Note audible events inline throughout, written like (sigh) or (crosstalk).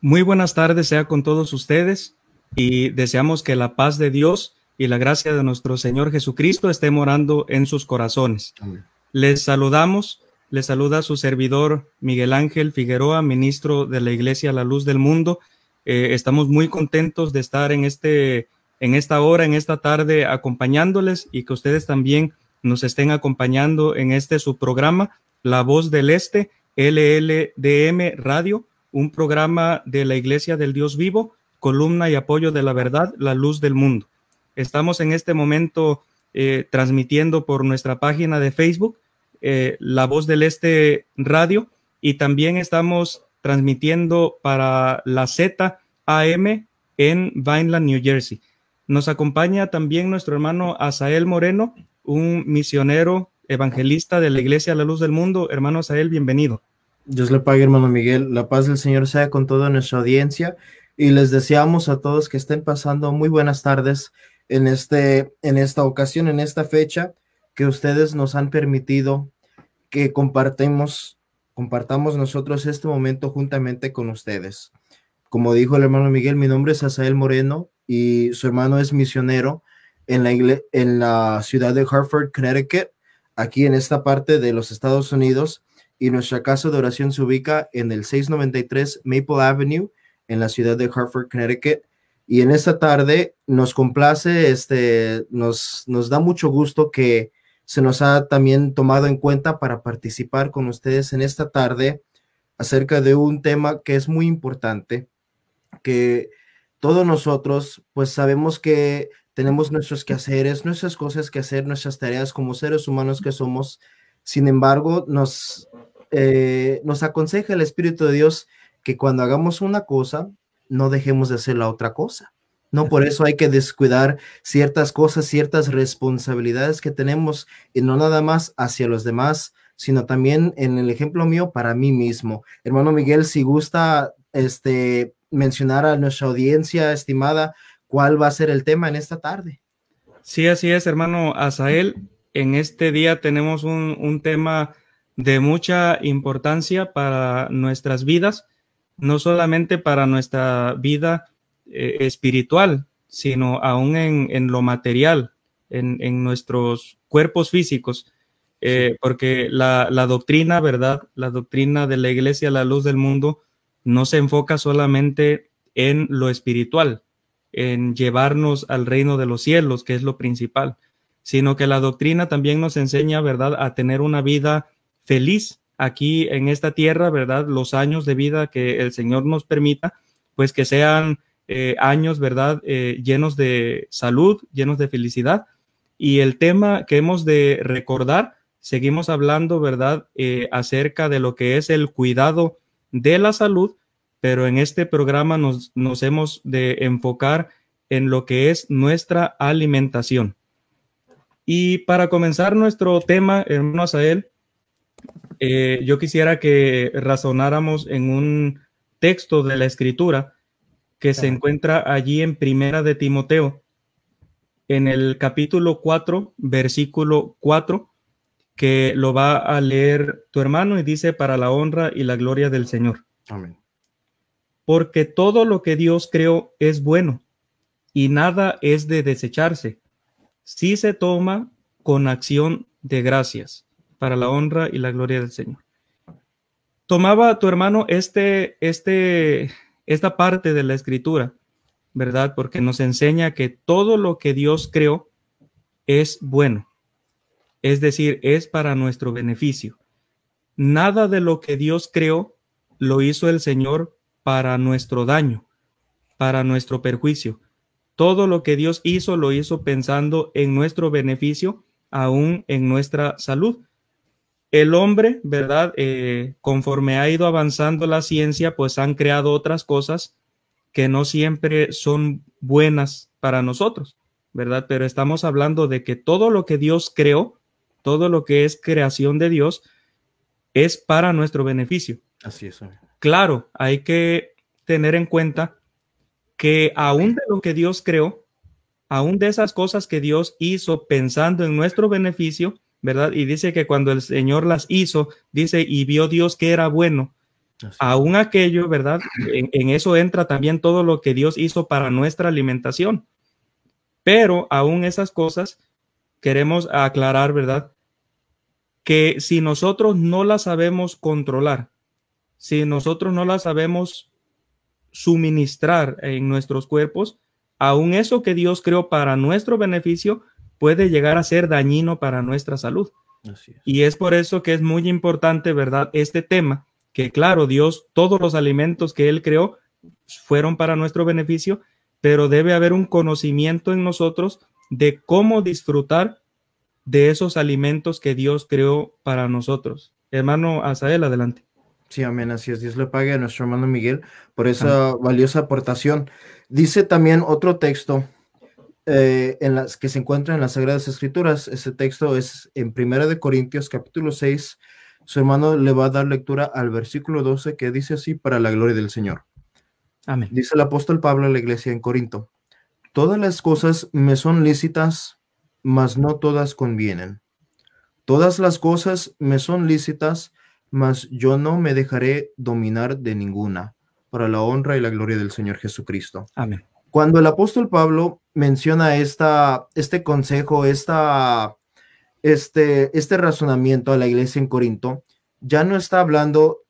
Muy buenas tardes sea con todos ustedes y deseamos que la paz de Dios y la gracia de nuestro Señor Jesucristo esté morando en sus corazones. Les saludamos, les saluda su servidor Miguel Ángel Figueroa, ministro de la Iglesia La Luz del Mundo. Eh, estamos muy contentos de estar en, este, en esta hora, en esta tarde, acompañándoles y que ustedes también nos estén acompañando en este su programa, La Voz del Este, LLDM Radio un programa de la Iglesia del Dios Vivo, columna y apoyo de la verdad, la luz del mundo. Estamos en este momento eh, transmitiendo por nuestra página de Facebook, eh, La Voz del Este Radio, y también estamos transmitiendo para la ZAM en Vineland, New Jersey. Nos acompaña también nuestro hermano Asael Moreno, un misionero evangelista de la Iglesia La Luz del Mundo. Hermano Asael, bienvenido. Dios le pague, hermano Miguel. La paz del Señor sea con toda nuestra audiencia y les deseamos a todos que estén pasando muy buenas tardes en, este, en esta ocasión, en esta fecha que ustedes nos han permitido que compartamos, compartamos nosotros este momento juntamente con ustedes. Como dijo el hermano Miguel, mi nombre es Asael Moreno y su hermano es misionero en la, en la ciudad de Hartford, Connecticut, aquí en esta parte de los Estados Unidos y nuestra casa de oración se ubica en el 693 Maple Avenue en la ciudad de Hartford, Connecticut. Y en esta tarde nos complace, este, nos, nos da mucho gusto que se nos ha también tomado en cuenta para participar con ustedes en esta tarde acerca de un tema que es muy importante, que todos nosotros pues sabemos que tenemos nuestros quehaceres, nuestras cosas que hacer, nuestras tareas como seres humanos que somos. Sin embargo, nos, eh, nos aconseja el Espíritu de Dios que cuando hagamos una cosa, no dejemos de hacer la otra cosa. No por eso hay que descuidar ciertas cosas, ciertas responsabilidades que tenemos y no nada más hacia los demás, sino también en el ejemplo mío para mí mismo. Hermano Miguel, si gusta este mencionar a nuestra audiencia estimada cuál va a ser el tema en esta tarde. Sí, así es, hermano Asael. En este día tenemos un, un tema de mucha importancia para nuestras vidas, no solamente para nuestra vida eh, espiritual, sino aún en, lo material, en, nuestros cuerpos físicos, eh, porque la, la, doctrina, ¿verdad? La doctrina de la iglesia, la luz del mundo, no se enfoca solamente en lo espiritual, en llevarnos al reino de los cielos, que es lo principal, sino que la doctrina también nos enseña, ¿verdad?, a tener una vida feliz aquí en esta tierra, ¿verdad? Los años de vida que el Señor nos permita, pues que sean eh, años, ¿verdad? Eh, llenos de salud, llenos de felicidad. Y el tema que hemos de recordar, seguimos hablando, ¿verdad? Eh, acerca de lo que es el cuidado de la salud, pero en este programa nos, nos hemos de enfocar en lo que es nuestra alimentación. Y para comenzar nuestro tema, hermano Asael, eh, yo quisiera que razonáramos en un texto de la escritura que se encuentra allí en Primera de Timoteo, en el capítulo 4, versículo 4, que lo va a leer tu hermano y dice para la honra y la gloria del Señor. Amén. Porque todo lo que Dios creó es bueno y nada es de desecharse si se toma con acción de gracias para la honra y la gloria del Señor. Tomaba tu hermano este, este, esta parte de la escritura, ¿verdad? Porque nos enseña que todo lo que Dios creó es bueno. Es decir, es para nuestro beneficio. Nada de lo que Dios creó lo hizo el Señor para nuestro daño, para nuestro perjuicio. Todo lo que Dios hizo lo hizo pensando en nuestro beneficio aún en nuestra salud. El hombre, ¿verdad? Eh, conforme ha ido avanzando la ciencia, pues han creado otras cosas que no siempre son buenas para nosotros, ¿verdad? Pero estamos hablando de que todo lo que Dios creó, todo lo que es creación de Dios, es para nuestro beneficio. Así es. Claro, hay que tener en cuenta que aún de lo que Dios creó, aún de esas cosas que Dios hizo pensando en nuestro beneficio, ¿verdad? Y dice que cuando el Señor las hizo, dice, y vio Dios que era bueno. Aún aquello, ¿verdad? En, eso entra también todo lo que Dios hizo para nuestra alimentación. Pero aún esas cosas queremos aclarar, ¿verdad? Que si nosotros no las sabemos controlar, si nosotros no las sabemos suministrar en nuestros cuerpos, aún eso que Dios creó para nuestro beneficio puede llegar a ser dañino para nuestra salud. Y es por eso que es muy importante, ¿verdad? Este tema, que claro, Dios, todos los alimentos que Él creó fueron para nuestro beneficio, pero debe haber un conocimiento en nosotros de cómo disfrutar de esos alimentos que Dios creó para nosotros. Hermano Asael, adelante. Sí, amén, así es. Dios le pague a nuestro hermano Miguel por esa valiosa aportación. Dice también otro texto eh, en las que se encuentra en las Sagradas Escrituras. Ese texto es en Primera de Corintios, capítulo 6. Su hermano le va a dar lectura al versículo 12 que dice así para la gloria del Señor. Amén. Dice el apóstol Pablo a la iglesia en Corinto. Todas las cosas me son lícitas, mas no todas convienen. Todas las cosas me son lícitas, mas yo no me dejaré dominar de ninguna, para la honra y la gloria del Señor Jesucristo. Amén. Cuando el apóstol Pablo menciona este consejo, este, este razonamiento a la iglesia en Corinto, ya no está hablando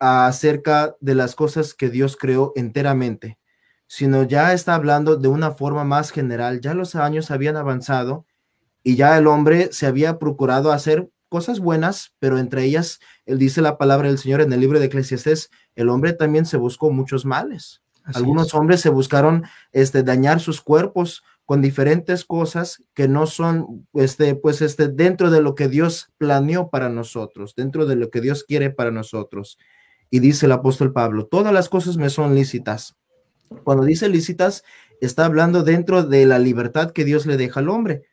acerca de las cosas que Dios creó enteramente, sino ya está hablando de una forma más general. Ya los años habían avanzado y ya el hombre se había procurado hacer cosas buenas, pero entre ellas, él dice la palabra del Señor en el libro de Eclesiastés, el hombre también se buscó muchos males. Algunos hombres se buscaron este, dañar sus cuerpos con diferentes cosas que no son, este, pues, este, dentro de lo que Dios planeó para nosotros, dentro de lo que Dios quiere para nosotros. Y dice el apóstol Pablo, todas las cosas me son lícitas. Cuando dice lícitas, está hablando dentro de la libertad que Dios le deja al hombre.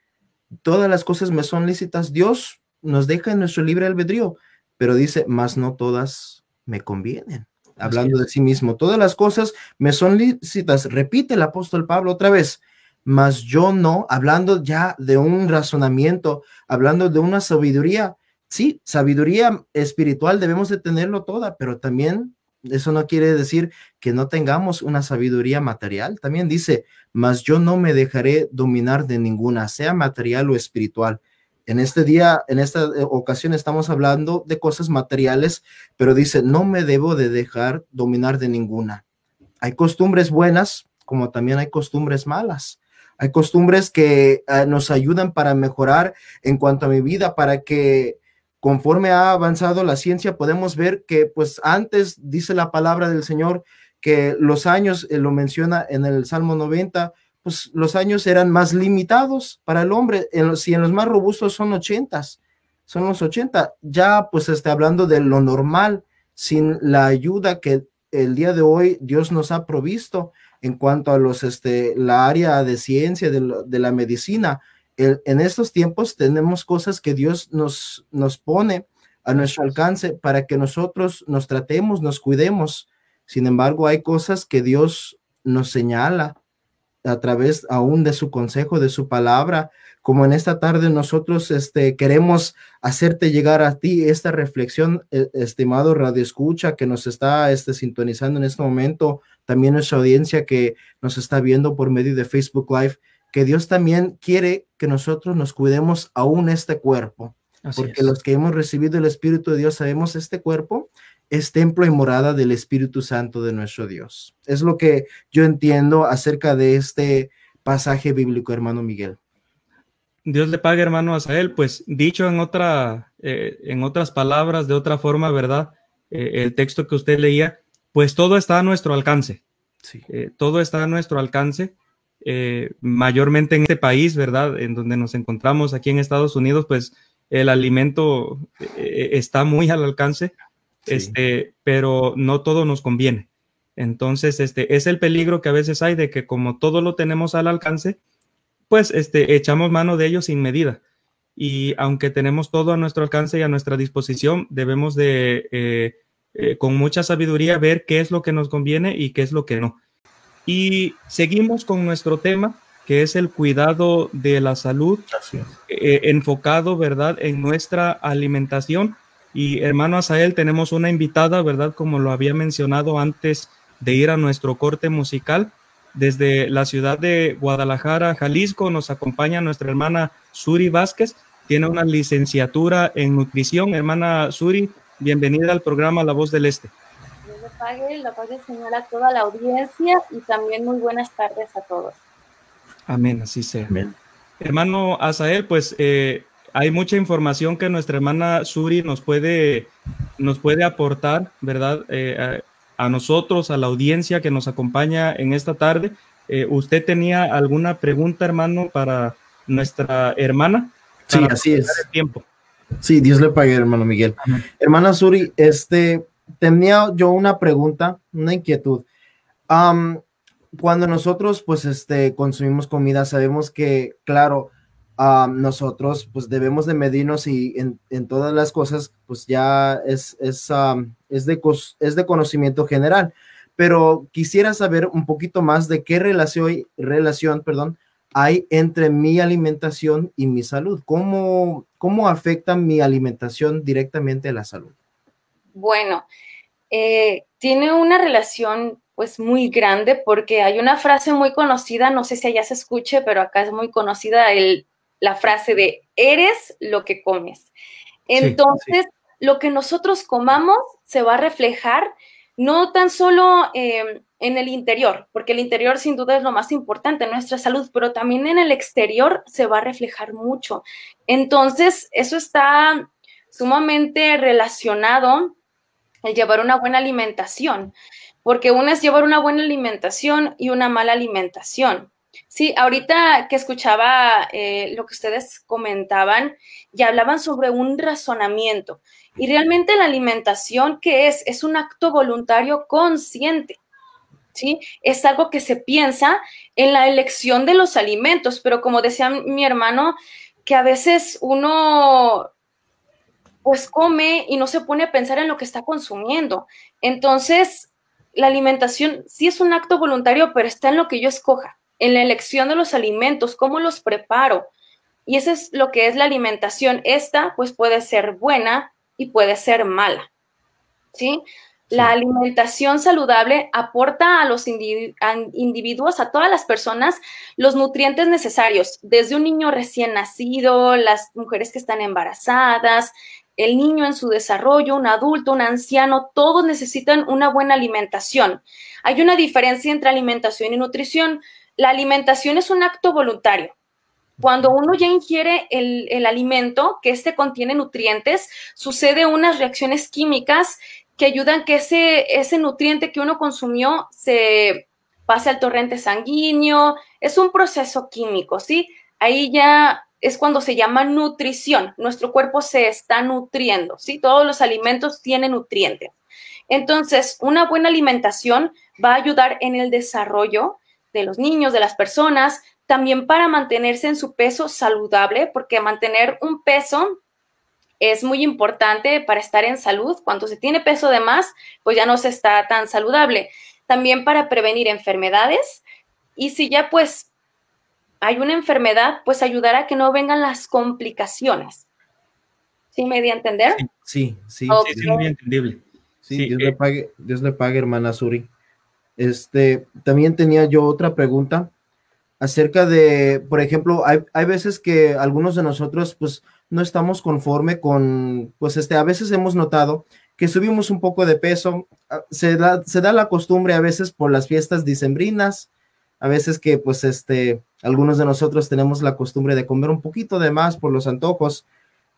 Todas las cosas me son lícitas. Dios nos deja en nuestro libre albedrío, pero dice, más no todas me convienen. Hablando de sí mismo, todas las cosas me son lícitas. Repite el apóstol Pablo otra vez, mas yo no, hablando ya de un razonamiento, hablando de una sabiduría. Sí, sabiduría espiritual debemos de tenerlo toda, pero también eso no quiere decir que no tengamos una sabiduría material. También dice, mas yo no me dejaré dominar de ninguna, sea material o espiritual. En este día, en esta eh, ocasión estamos hablando de cosas materiales, pero dice, no me debo de dejar dominar de ninguna. Hay costumbres buenas, como también hay costumbres malas. Hay costumbres que eh, nos ayudan para mejorar en cuanto a mi vida, para que conforme ha avanzado la ciencia, podemos ver que pues antes dice la palabra del Señor que los años, eh, lo menciona en el Salmo 90, pues los años eran más limitados para el hombre. En los, si en los más robustos son 80, son los 80, ya pues está hablando de lo normal, sin la ayuda que el día de hoy Dios nos ha provisto en cuanto a los, este, la área de ciencia, de, la medicina. en estos tiempos tenemos cosas que Dios nos, nos pone a nuestro alcance para que nosotros nos tratemos, nos cuidemos. Sin embargo, hay cosas que Dios nos señala a través aún de su consejo, de su palabra, como en esta tarde nosotros este, queremos hacerte llegar a ti esta reflexión, e, estimado Radio Escucha, que nos está este, sintonizando en este momento, también nuestra audiencia que nos está viendo por medio de Facebook Live, que Dios también quiere que nosotros nos cuidemos aún este cuerpo, porque los que hemos recibido el Espíritu de Dios sabemos este cuerpo es templo y morada del Espíritu Santo de nuestro Dios. Es lo que yo entiendo acerca de este pasaje bíblico, hermano Miguel. Dios le pague, hermano Asael. Pues dicho en, otra, eh, en otras palabras, de otra forma, ¿verdad? Eh, el texto que usted leía, pues todo está a nuestro alcance. Sí. Eh, todo está a nuestro alcance. mayormente en este país, ¿verdad? En donde nos encontramos aquí en Estados Unidos, pues el alimento está muy al alcance, este, pero no todo nos conviene. Entonces, este es el peligro que a veces hay de que como todo lo tenemos al alcance, pues este, echamos mano de ello sin medida. Y aunque tenemos todo a nuestro alcance y a nuestra disposición, debemos de, eh, eh, con mucha sabiduría, ver qué es lo que nos conviene y qué es lo que no. Y seguimos con nuestro tema, que es el cuidado de la salud, eh, enfocado, ¿verdad?, en nuestra alimentación. Y hermano Asael, tenemos una invitada, ¿verdad?, como lo había mencionado antes de ir a nuestro corte musical. Desde la ciudad de Guadalajara, Jalisco, nos acompaña nuestra hermana Suri Vázquez. Tiene una licenciatura en nutrición. Hermana Suri, bienvenida al programa La Voz del Este. Le pague, la paz señora a toda la audiencia y también muy buenas tardes a todos. Amén, así sea. Amén. Hermano Asael, pues eh, hay mucha información que nuestra hermana Suri nos puede, nos puede aportar, ¿verdad? Eh, a nosotros, a la audiencia que nos acompaña en esta tarde. Eh, ¿Usted tenía alguna pregunta, hermano, para nuestra hermana? Sí, así es. Tiempo. Sí, Dios le pague, hermano Miguel. Hermana Suri, este, tenía yo una pregunta, una inquietud. cuando nosotros, pues, este, consumimos comida, sabemos que, claro, nosotros pues debemos de medirnos y en, todas las cosas pues ya es, es, es, de, es de conocimiento general. Pero quisiera saber un poquito más de qué relación, relación perdón, hay entre mi alimentación y mi salud. ¿Cómo, cómo afecta mi alimentación directamente a la salud? Bueno, eh, tiene una relación pues muy grande porque hay una frase muy conocida, no sé si allá se escuche, pero acá es muy conocida, el la frase de eres lo que comes. Entonces, lo que nosotros comamos se va a reflejar no tan solo em, en el interior, porque el interior sin duda es lo más importante, nuestra salud, pero también en el exterior se va a reflejar mucho. Entonces, eso está sumamente relacionado el llevar una buena alimentación, porque una es llevar una buena alimentación y una mala alimentación. Sí, ahorita que escuchaba eh, lo que ustedes comentaban y hablaban sobre un razonamiento. Y realmente la alimentación, ¿qué es? Es un acto voluntario consciente. ¿Sí? Es algo que se piensa en la elección de los alimentos, pero como decía mi hermano, que a veces uno pues come y no se pone a pensar en lo que está consumiendo. Entonces, la alimentación sí es un acto voluntario, pero está en lo que yo escoja en la elección de los alimentos, cómo los preparo. Y eso es lo que es la alimentación. Esta, pues, puede ser buena y puede ser mala. ¿Sí? La alimentación saludable aporta a los individuos, a todas las personas, los nutrientes necesarios, desde un niño recién nacido, las mujeres que están embarazadas, el niño en su desarrollo, un adulto, un anciano, todos necesitan una buena alimentación. Hay una diferencia entre alimentación y nutrición la alimentación es un acto voluntario. Cuando uno ya ingiere el, alimento, que este contiene nutrientes, sucede unas reacciones químicas que ayudan que ese, ese nutriente que uno consumió se pase al torrente sanguíneo. Es un proceso químico, ¿sí? Ahí ya es cuando se llama nutrición. Nuestro cuerpo se está nutriendo, ¿sí? Todos los alimentos tienen nutrientes. Entonces, una buena alimentación va a ayudar en el desarrollo de los niños, de las personas, también para mantenerse en su peso saludable, porque mantener un peso es muy importante para estar en salud. Cuando se tiene peso de más, pues ya no se está tan saludable. También para prevenir enfermedades. Y si ya pues hay una enfermedad, pues ayudar a que no vengan las complicaciones. ¿Sí me di a entender? Sí, sí, sí, muy entendible. Sí, Dios, le eh, pague, Dios le pague, hermana Suri. Este, también tenía yo otra pregunta acerca de, por ejemplo, hay, veces que algunos de nosotros, pues, no estamos conforme con, pues, este, a veces hemos notado que subimos un poco de peso, ah, se da, se da la costumbre a veces por las fiestas dicembrinas, a veces que, pues, este, algunos de nosotros tenemos la costumbre de comer un poquito de más por los antojos,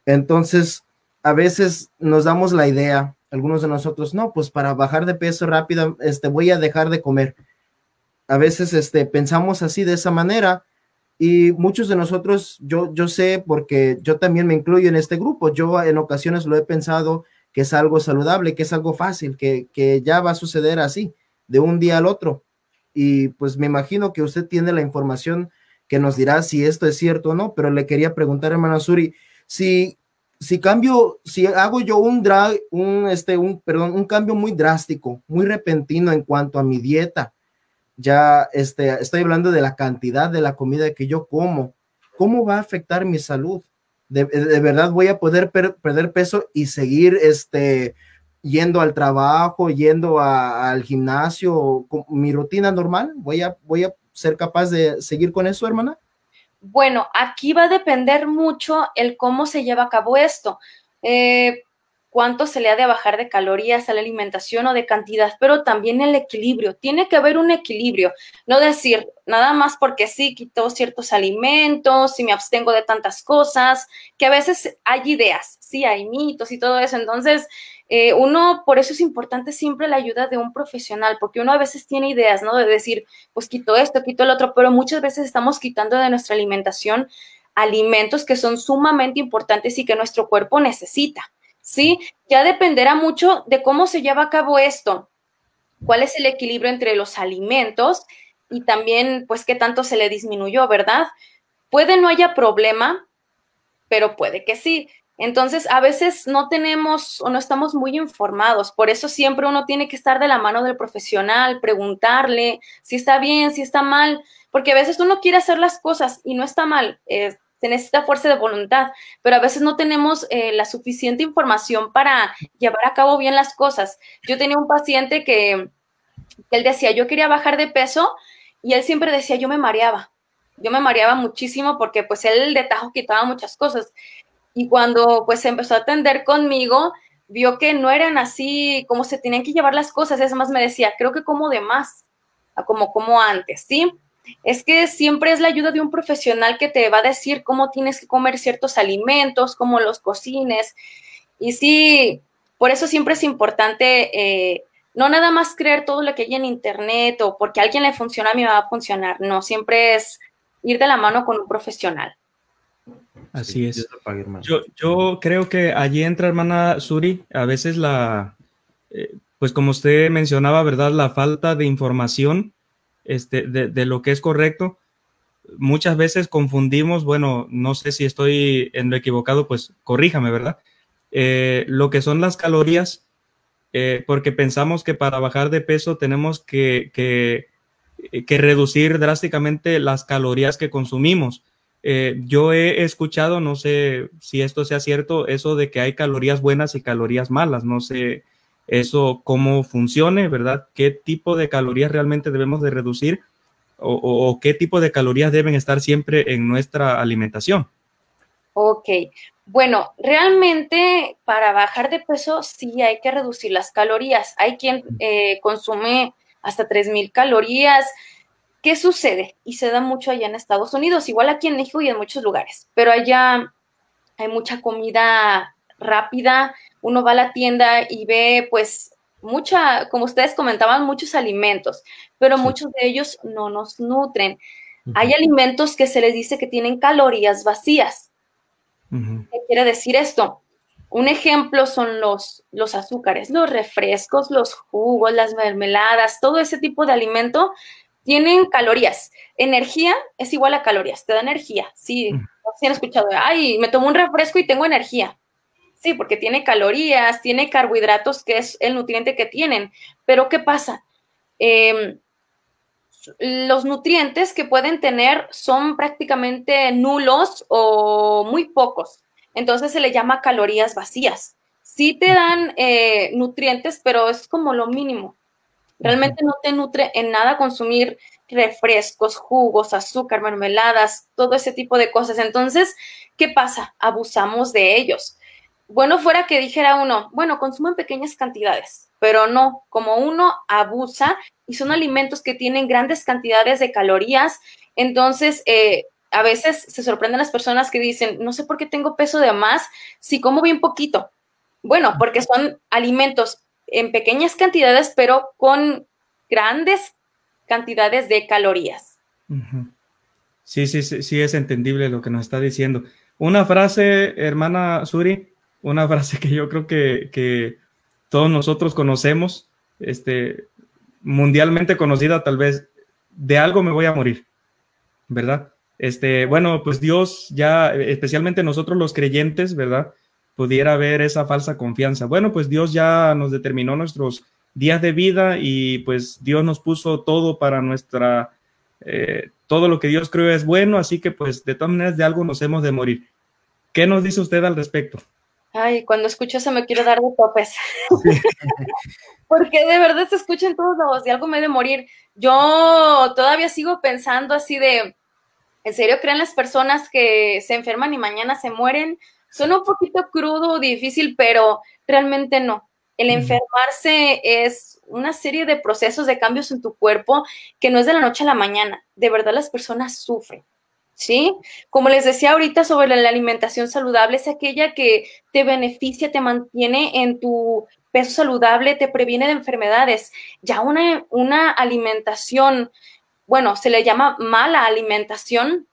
entonces, a veces nos damos la idea algunos de nosotros, no, pues para bajar de peso rápido, este, voy a dejar de comer. a veces este, pensamos así de esa manera y muchos de nosotros, yo, yo sé porque yo también me incluyo en este grupo, yo en ocasiones lo he pensado que es algo saludable, que es algo fácil, que, que ya va a suceder así, de un día al otro. Y pues me imagino que usted tiene la información que nos dirá si esto es cierto o no, pero le quería preguntar, hermana Suri, si, si cambio, si hago yo un, drag, un, este, un, perdón, un cambio muy drástico, muy repentino en cuanto a mi dieta, ya este, estoy hablando de la cantidad de la comida que yo como, ¿cómo va a afectar mi salud? De, verdad voy a poder perder peso y seguir este, yendo al trabajo, yendo al gimnasio, mi rutina normal, voy a, voy a ser capaz de seguir con eso, hermana. Bueno, aquí va a depender mucho el cómo se lleva a cabo esto. Eh, cuánto se le ha de bajar de calorías a la alimentación o de cantidad, pero también el equilibrio. Tiene que haber un equilibrio, no decir nada más porque sí, quito ciertos alimentos, y me abstengo de tantas cosas, que a veces hay ideas, sí, hay mitos y todo eso. Entonces, eh, uno, por eso es importante siempre la ayuda de un profesional, porque uno a veces tiene ideas, ¿no? De decir, pues quito esto, quito el otro, pero muchas veces estamos quitando de nuestra alimentación alimentos que son sumamente importantes y que nuestro cuerpo necesita. ¿Sí? Ya dependerá mucho de cómo se lleva a cabo esto, cuál es el equilibrio entre los alimentos y también, pues, qué tanto se le disminuyó, ¿verdad? Puede no haya problema, pero puede que sí. Entonces, a veces no tenemos o no estamos muy informados. Por eso siempre uno tiene que estar de la mano del profesional, preguntarle si está bien, si está mal, porque a veces uno quiere hacer las cosas y no está mal se necesita fuerza de voluntad, pero a veces no tenemos eh, la suficiente información para llevar a cabo bien las cosas. Yo tenía un paciente que, él decía, yo quería bajar de peso y él siempre decía, yo me mareaba. Yo me mareaba muchísimo porque pues él de tajo quitaba muchas cosas. Y cuando pues empezó a atender conmigo, vio que no eran así como se tenían que llevar las cosas. Es más, me decía, creo que como de más, como como antes, ¿sí? Es que siempre es la ayuda de un profesional que te va a decir cómo tienes que comer ciertos alimentos, cómo los cocines. Y sí, por eso siempre es importante eh, no nada más creer todo lo que hay en internet o porque a alguien le funciona, a mí me va a funcionar. No, siempre es ir de la mano con un profesional. Así es. Yo, yo, creo que allí entra, hermana Suri, a veces la, eh, pues como usted mencionaba, ¿verdad? La falta de información este, de, lo que es correcto. Muchas veces confundimos, bueno, no sé si estoy en lo equivocado, pues corríjame, ¿verdad? Eh, lo que son las calorías, eh, porque pensamos que para bajar de peso tenemos que, que, reducir drásticamente las calorías que consumimos. Eh, yo he escuchado, no sé si esto sea cierto, eso de que hay calorías buenas y calorías malas. No sé eso cómo funcione, ¿verdad? ¿Qué tipo de calorías realmente debemos de reducir o, qué tipo de calorías deben estar siempre en nuestra alimentación? Ok, bueno, realmente para bajar de peso sí hay que reducir las calorías. Hay quien eh, consume hasta 3.000 calorías. ¿Qué sucede? Y se da mucho allá en Estados Unidos, igual aquí en México y en muchos lugares, pero allá hay mucha comida rápida, uno va a la tienda y ve pues mucha, como ustedes comentaban, muchos alimentos, pero muchos de ellos no nos nutren. Hay alimentos que se les dice que tienen calorías vacías. ¿Qué quiere decir esto? Un ejemplo son los, los azúcares, los refrescos, los jugos, las mermeladas, todo ese tipo de alimento tienen calorías. Energía es igual a calorías, te da energía. Sí, si han escuchado, ay, me tomo un refresco y tengo energía. Sí, porque tiene calorías, tiene carbohidratos, que es el nutriente que tienen. Pero ¿qué pasa? Em, los nutrientes que pueden tener son prácticamente nulos o muy pocos. Entonces se le llama calorías vacías. Sí te dan eh, nutrientes, pero es como lo mínimo. Realmente no te nutre en nada consumir refrescos, jugos, azúcar, mermeladas, todo ese tipo de cosas. Entonces, ¿qué pasa? Abusamos de ellos bueno fuera que dijera uno, bueno, consumo en pequeñas cantidades, pero no, como uno abusa y son alimentos que tienen grandes cantidades de calorías, entonces eh, a veces se sorprenden las personas que dicen, no sé por qué tengo peso de más si como bien poquito. Bueno, porque son alimentos en pequeñas cantidades, pero con grandes cantidades de calorías. Sí, sí, sí, sí, es entendible lo que nos está diciendo. Una frase, hermana Suri, una frase que yo creo que, todos nosotros conocemos, este, mundialmente conocida tal vez, de algo me voy a morir, ¿verdad? Este, bueno, pues Dios ya, especialmente nosotros los creyentes, ¿verdad? Pudiera haber esa falsa confianza. Bueno, pues Dios ya nos determinó nuestros días de vida y pues Dios nos puso todo para nuestra, eh, todo lo que Dios creó es bueno, así que pues de todas maneras de algo nos hemos de morir. ¿Qué nos dice usted al respecto? Ay, cuando escucho eso me quiero dar de topes. (laughs) Porque de verdad se escucha en todos lados, de algo me he de morir. Yo todavía sigo pensando así de, ¿en serio creen las personas que se enferman y mañana se mueren? Suena un poquito crudo, difícil, pero realmente no. El enfermarse es una serie de procesos de cambios en tu cuerpo que no es de la noche a la mañana. De verdad las personas sufren. ¿Sí? Como les decía ahorita sobre la alimentación saludable, es aquella que te beneficia, te mantiene en tu peso saludable, te previene de enfermedades. Ya una, una alimentación, bueno, se le llama mala alimentación,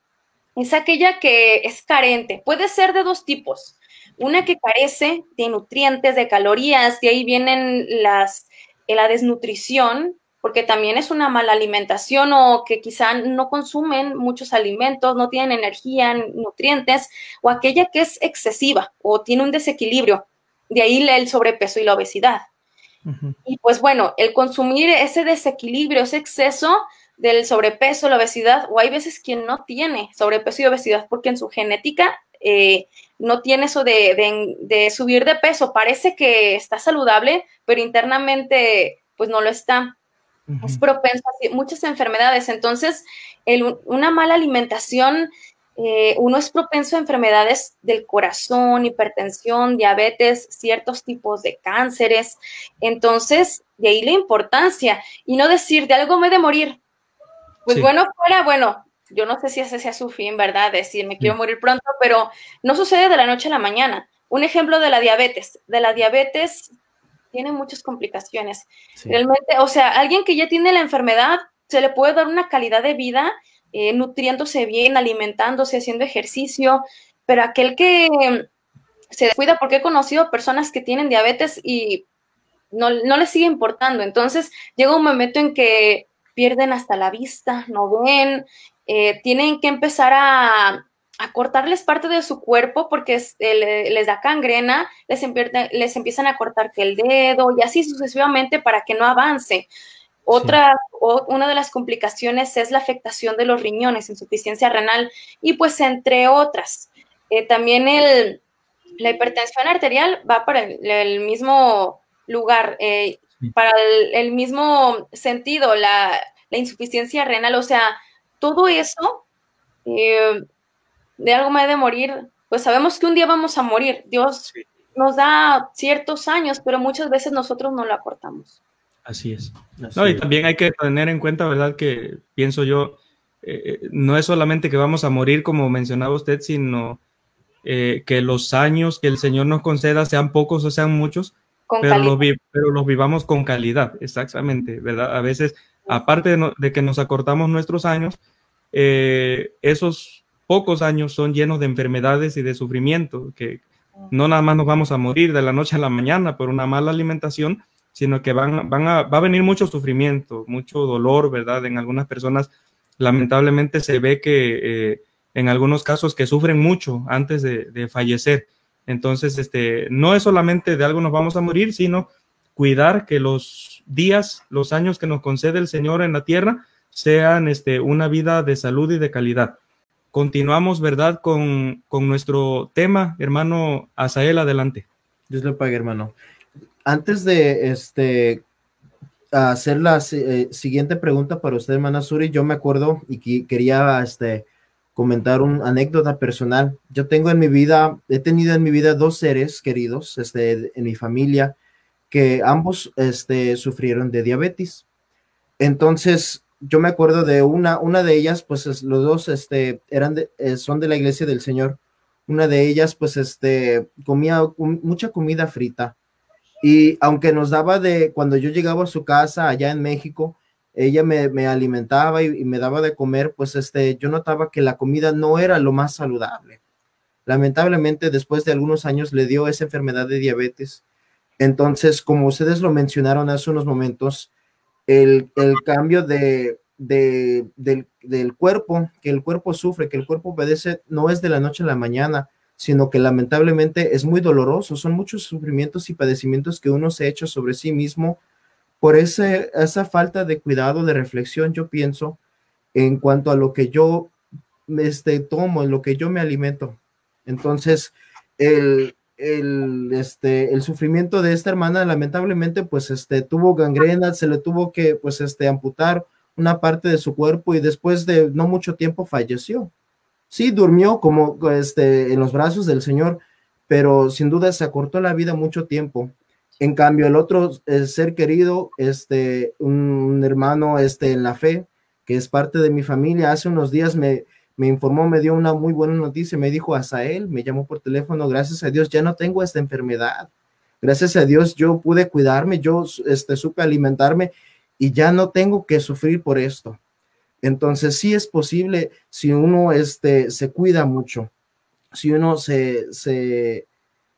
es aquella que es carente. Puede ser de dos tipos. Una que carece de nutrientes, de calorías, de ahí vienen las, la desnutrición, porque también es una mala alimentación o que quizá no consumen muchos alimentos, no tienen energía, nutrientes, o aquella que es excesiva o tiene un desequilibrio. De ahí el sobrepeso y la obesidad. Y pues bueno, el consumir ese desequilibrio, ese exceso del sobrepeso, la obesidad, o hay veces quien no tiene sobrepeso y obesidad porque en su genética eh, no tiene eso de, subir de peso. Parece que está saludable, pero internamente pues no lo está. Es propenso a muchas enfermedades. Entonces, una mala alimentación, eh, uno es propenso a enfermedades del corazón, hipertensión, diabetes, ciertos tipos de cánceres. Entonces, de ahí la importancia. Y no decir, de algo me de morir. Pues bueno, fuera, bueno, yo no sé si ese sea su fin, ¿verdad? Decir, me quiero morir pronto, pero no sucede de la noche a la mañana. Un ejemplo de la diabetes. De la diabetes tiene muchas complicaciones. Realmente, o sea, alguien que ya tiene la enfermedad, se le puede dar una calidad de vida eh, nutriéndose bien, alimentándose, haciendo ejercicio, pero aquel que se descuida, porque he conocido personas que tienen diabetes y no, no les sigue importando. Entonces llega un momento en que pierden hasta la vista, no ven, eh, tienen que empezar a, cortarles parte de su cuerpo porque eh, les da cangrena, les, les, empiezan a cortar que el dedo y así sucesivamente para que no avance. Otra, una de las complicaciones es la afectación de los riñones, insuficiencia renal y pues entre otras. Eh, también el, la hipertensión arterial va para el, mismo lugar, para el, mismo sentido, la, la insuficiencia renal, o sea, todo eso, eh, de algo me ha de morir, pues sabemos que un día vamos a morir. Dios nos da ciertos años, pero muchas veces nosotros no lo acortamos. Así es. no, y también hay que tener en cuenta, ¿verdad? Que pienso yo, eh, eh, no es solamente que vamos a morir, como mencionaba usted, sino que los años que el Señor nos conceda, sean pocos o sean muchos, pero los, pero los, vivamos con calidad, exactamente, ¿verdad? A veces aparte de, que nos acortamos nuestros años, eh, esos pocos años son llenos de enfermedades y de sufrimiento, que no nada más nos vamos a morir de la noche a la mañana por una mala alimentación, sino que van, van a, va a venir mucho sufrimiento, mucho dolor, ¿verdad? En algunas personas, lamentablemente, se ve que eh, en algunos casos que sufren mucho antes de, de, fallecer. Entonces, este, no es solamente de algo nos vamos a morir, sino cuidar que los días, los años que nos concede el Señor en la tierra sean este, una vida de salud y de calidad. Continuamos, ¿verdad?, con, nuestro tema, hermano Asael, adelante. Dios le pague, hermano. Antes de este, hacer la eh, siguiente pregunta para usted, hermana Suri, yo me acuerdo y quería este, comentar una anécdota personal. Yo tengo en mi vida, he tenido en mi vida dos seres queridos este, en mi familia que ambos este, sufrieron de diabetes. Entonces, yo me acuerdo de una, una de ellas, pues los dos este, eran eh, son de la iglesia del Señor. Una de ellas, pues, este, comía mucha comida frita. Y aunque nos daba de, cuando yo llegaba a su casa allá en México, ella me, alimentaba y, me daba de comer, pues este, yo notaba que la comida no era lo más saludable. Lamentablemente, después de algunos años le dio esa enfermedad de diabetes. Entonces, como ustedes lo mencionaron hace unos momentos, el, cambio de, del, del, cuerpo, que el cuerpo sufre, que el cuerpo obedece, no es de la noche a la mañana, sino que lamentablemente es muy doloroso. Son muchos sufrimientos y padecimientos que uno se echa sobre sí mismo por ese, esa falta de cuidado, de reflexión, yo pienso, en cuanto a lo que yo este, tomo, en lo que yo me alimento. Entonces, el, el, este, el sufrimiento de esta hermana, lamentablemente, pues, este, tuvo gangrena, se le tuvo que, pues, este, amputar una parte de su cuerpo y después de no mucho tiempo falleció. Sí, durmió como, este, en los brazos del Señor, pero sin duda se acortó la vida mucho tiempo. En cambio, el otro ser querido, este, un hermano este, en la fe, que es parte de mi familia, hace unos días me, me informó, me dio una muy buena noticia, me dijo, Asael, me llamó por teléfono, gracias a Dios, ya no tengo esta enfermedad. Gracias a Dios yo pude cuidarme, yo este, supe alimentarme y ya no tengo que sufrir por esto. Entonces sí es posible si uno este, se cuida mucho, si uno se, se,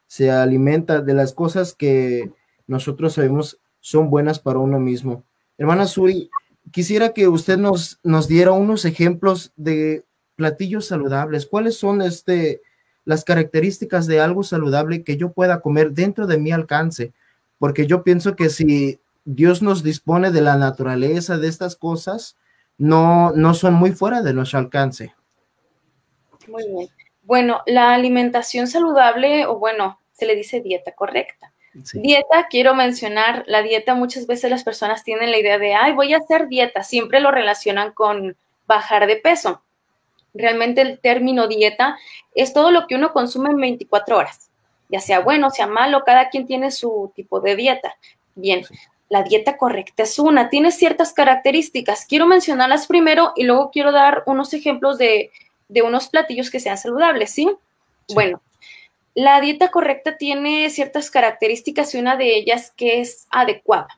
se alimenta de las cosas que nosotros sabemos son buenas para uno mismo. Hermana Suri, quisiera que usted nos, nos diera unos ejemplos de platillos saludables. ¿Cuáles son este, las características de algo saludable que yo pueda comer dentro de mi alcance? Porque yo pienso que si Dios nos dispone de la naturaleza de estas cosas, no, no son muy fuera de nuestro alcance. Muy bien. Bueno, la alimentación saludable, o bueno, se le dice dieta correcta. Dieta, quiero mencionar, la dieta muchas veces las personas tienen la idea de, ay, voy a hacer dieta, siempre lo relacionan con bajar de peso. Realmente el término dieta es todo lo que uno consume en 24 horas, ya sea bueno, sea malo, cada quien tiene su tipo de dieta. Bien, la dieta correcta es una, tiene ciertas características. Quiero mencionarlas primero y luego quiero dar unos ejemplos de, unos platillos que sean saludables, ¿sí? Bueno, la dieta correcta tiene ciertas características y una de ellas que es adecuada.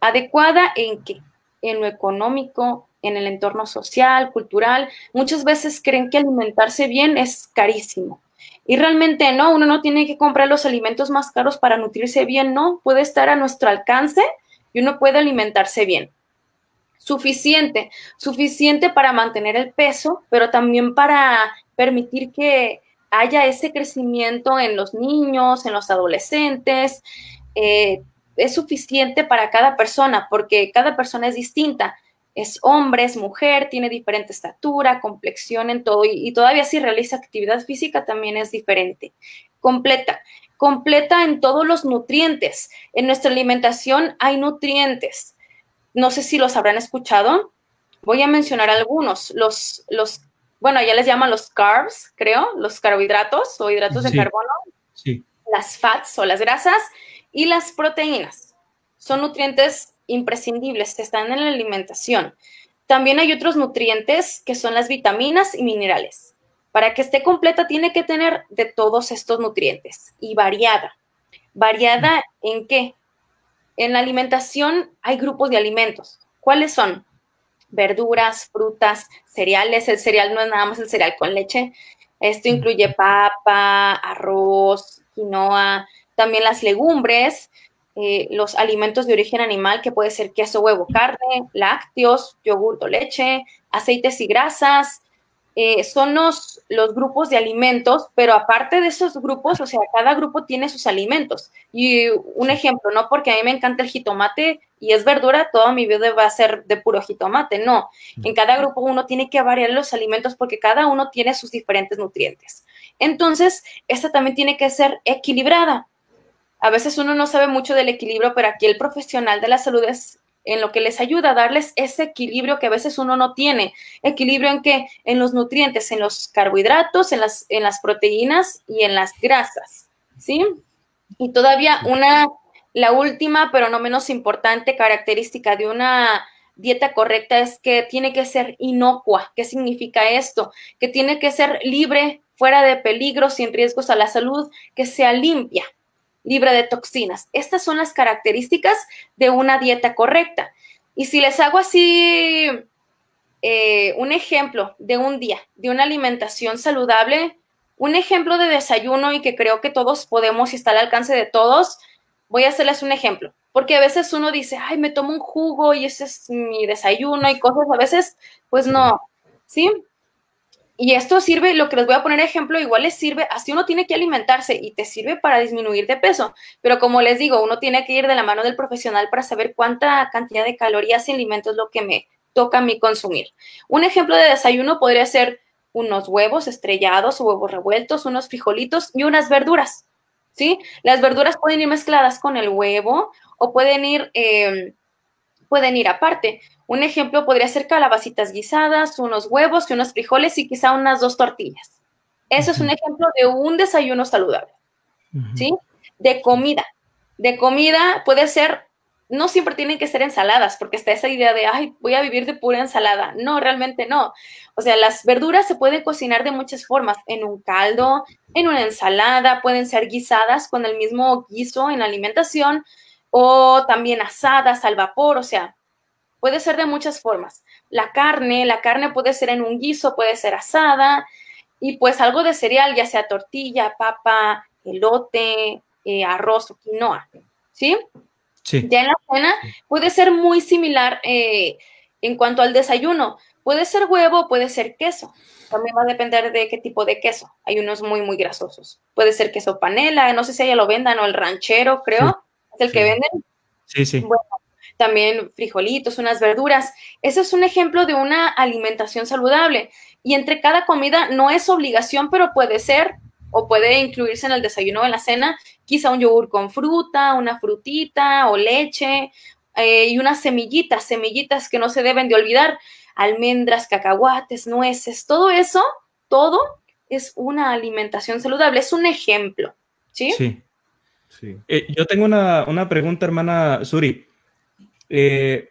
Adecuada en qué? En lo económico, en el entorno social, cultural. Muchas veces creen que alimentarse bien es carísimo. Y realmente no, uno no tiene que comprar los alimentos más caros para nutrirse bien, no, puede estar a nuestro alcance y uno puede alimentarse bien. Suficiente, suficiente para mantener el peso, pero también para permitir que haya ese crecimiento en los niños, en los adolescentes. Eh, es suficiente para cada persona porque cada persona es distinta. Es hombre, es mujer, tiene diferente estatura, complexión en todo y, y todavía si realiza actividad física también es diferente. Completa, completa en todos los nutrientes. En nuestra alimentación hay nutrientes. No sé si los habrán escuchado. Voy a mencionar algunos. Los, los bueno, ya les llaman los carbs, creo, los carbohidratos o hidratos de carbono, las fats o las grasas y las proteínas. Son nutrientes imprescindibles, están en la alimentación. También hay otros nutrientes que son las vitaminas y minerales. Para que esté completa tiene que tener de todos estos nutrientes y variada. ¿Variada en qué? En la alimentación hay grupos de alimentos. ¿Cuáles son? verduras, frutas, cereales. El cereal no es nada más el cereal con leche. Esto incluye papa, arroz, quinoa, también las legumbres, eh, los alimentos de origen animal, que puede ser queso, huevo, carne, lácteos, yogur o leche, aceites y grasas, eh, son los, los, grupos de alimentos, pero aparte de esos grupos, o sea, cada grupo tiene sus alimentos. Y un ejemplo, no porque a mí me encanta el jitomate y es verdura, toda mi vida va a ser de puro jitomate, no. En cada grupo uno tiene que variar los alimentos porque cada uno tiene sus diferentes nutrientes. Entonces, esta también tiene que ser equilibrada. A veces uno no sabe mucho del equilibrio, pero aquí el profesional de la salud es en lo que les ayuda a darles ese equilibrio que a veces uno no tiene. Equilibrio en qué? En los nutrientes, en los carbohidratos, en las, en las proteínas y en las grasas. ¿Sí? Y todavía una, la última, pero no menos importante característica de una dieta correcta es que tiene que ser inocua. ¿Qué significa esto? Que tiene que ser libre, fuera de peligros, sin riesgos a la salud, que sea limpia libre de toxinas. Estas son las características de una dieta correcta. Y si les hago así eh, un ejemplo de un día, de una alimentación saludable, un ejemplo de desayuno y que creo que todos podemos y está al alcance de todos, voy a hacerles un ejemplo. Porque a veces uno dice, ay, me tomo un jugo y ese es mi desayuno y cosas, a veces, pues no, ¿sí? Y esto sirve, lo que les voy a poner ejemplo, igual les sirve, así uno tiene que alimentarse y te sirve para disminuir de peso. Pero como les digo, uno tiene que ir de la mano del profesional para saber cuánta cantidad de calorías y alimentos es lo que me toca a mí consumir. Un ejemplo de desayuno podría ser unos huevos estrellados o huevos revueltos, unos frijolitos y unas verduras. ¿Sí? Las verduras pueden ir mezcladas con el huevo o pueden ir, eh, pueden ir aparte. Un ejemplo podría ser calabacitas guisadas, unos huevos y unos frijoles y quizá unas dos tortillas. Eso es un ejemplo de un desayuno saludable. ¿Sí? De comida. De comida puede ser, no siempre tienen que ser ensaladas, porque está esa idea de, ay, voy a vivir de pura ensalada. No, realmente no. O sea, las verduras se pueden cocinar de muchas formas, en un caldo, en una ensalada, pueden ser guisadas con el mismo guiso en la alimentación, o también asadas al vapor, o sea, Puede ser de muchas formas. La carne, la carne puede ser en un guiso, puede ser asada y pues algo de cereal, ya sea tortilla, papa, elote, eh, arroz o quinoa. ¿Sí? Sí. Ya en la cena puede ser muy similar eh, en cuanto al desayuno. Puede ser huevo, puede ser queso. También va a depender de qué tipo de queso. Hay unos muy, muy grasosos. Puede ser queso panela, no sé si ella lo vendan o el ranchero, creo. Es el que venden. Sí, sí. Bueno, también frijolitos, unas verduras. Ese es un ejemplo de una alimentación saludable. Y entre cada comida no es obligación, pero puede ser o puede incluirse en el desayuno o en la cena, quizá un yogur con fruta, una frutita o leche eh, y unas semillitas, semillitas que no se deben de olvidar, almendras, cacahuates, nueces, todo eso, todo es una alimentación saludable, es un ejemplo. Sí. Sí. Eh, yo tengo una, una pregunta, hermana Suri. Eh,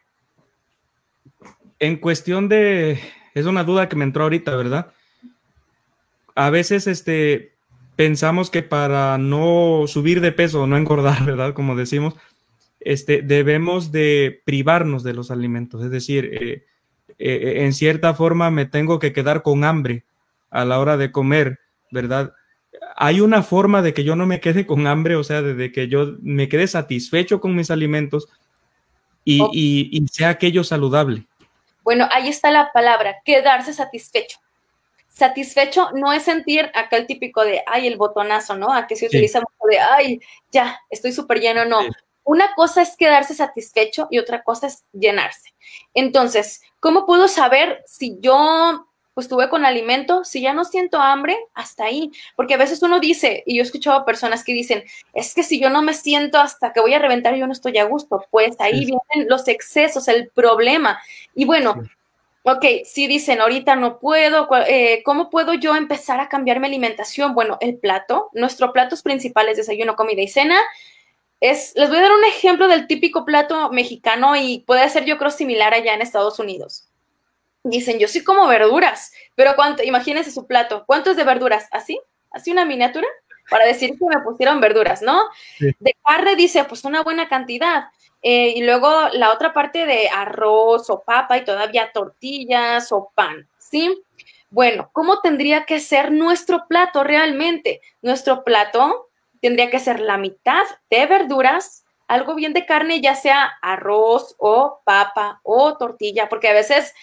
en cuestión de, es una duda que me entró ahorita, ¿verdad? A veces este, pensamos que para no subir de peso no engordar, (laughs) ¿verdad? Como decimos, este, debemos de privarnos de los alimentos, es decir, eh, eh, en cierta forma me tengo que quedar con hambre a la hora de comer, ¿verdad? Hay una forma de que yo no me quede con hambre, o sea, de que yo me quede satisfecho con mis alimentos, y, sea aquello saludable. Bueno, ahí está la palabra, quedarse satisfecho. Satisfecho no es sentir aquel típico de, ay, el botonazo, ¿no? A que se utiliza mucho de, ay, ya, estoy súper lleno, no. Una cosa es quedarse satisfecho y otra cosa es llenarse. Entonces, ¿cómo puedo saber si yo pues tuve con alimento, si ya no siento hambre, hasta ahí, porque a veces uno dice, y yo he escuchado personas que dicen, es que si yo no me siento hasta que voy a reventar, yo no estoy a gusto, pues ahí vienen los excesos, el problema. Y bueno, ok, si dicen, ahorita no puedo, eh, ¿cómo puedo yo empezar a cambiar mi alimentación? Bueno, el plato, nuestro platos principales, desayuno, comida y cena, es, les voy a dar un ejemplo del típico plato mexicano y puede ser yo creo similar allá en Estados Unidos dicen, yo sí como verduras, pero cuánto, imagínense su plato, ¿cuánto es de verduras? ¿Así? ¿Así una miniatura? Para decir que me pusieron verduras, ¿no? De carne dice, pues una buena cantidad. Eh, y luego la otra parte de arroz o papa y todavía tortillas o pan, ¿sí? Bueno, ¿cómo tendría que ser nuestro plato realmente? Nuestro plato tendría que ser la mitad de verduras, algo bien de carne, ya sea arroz o papa o tortilla, porque a veces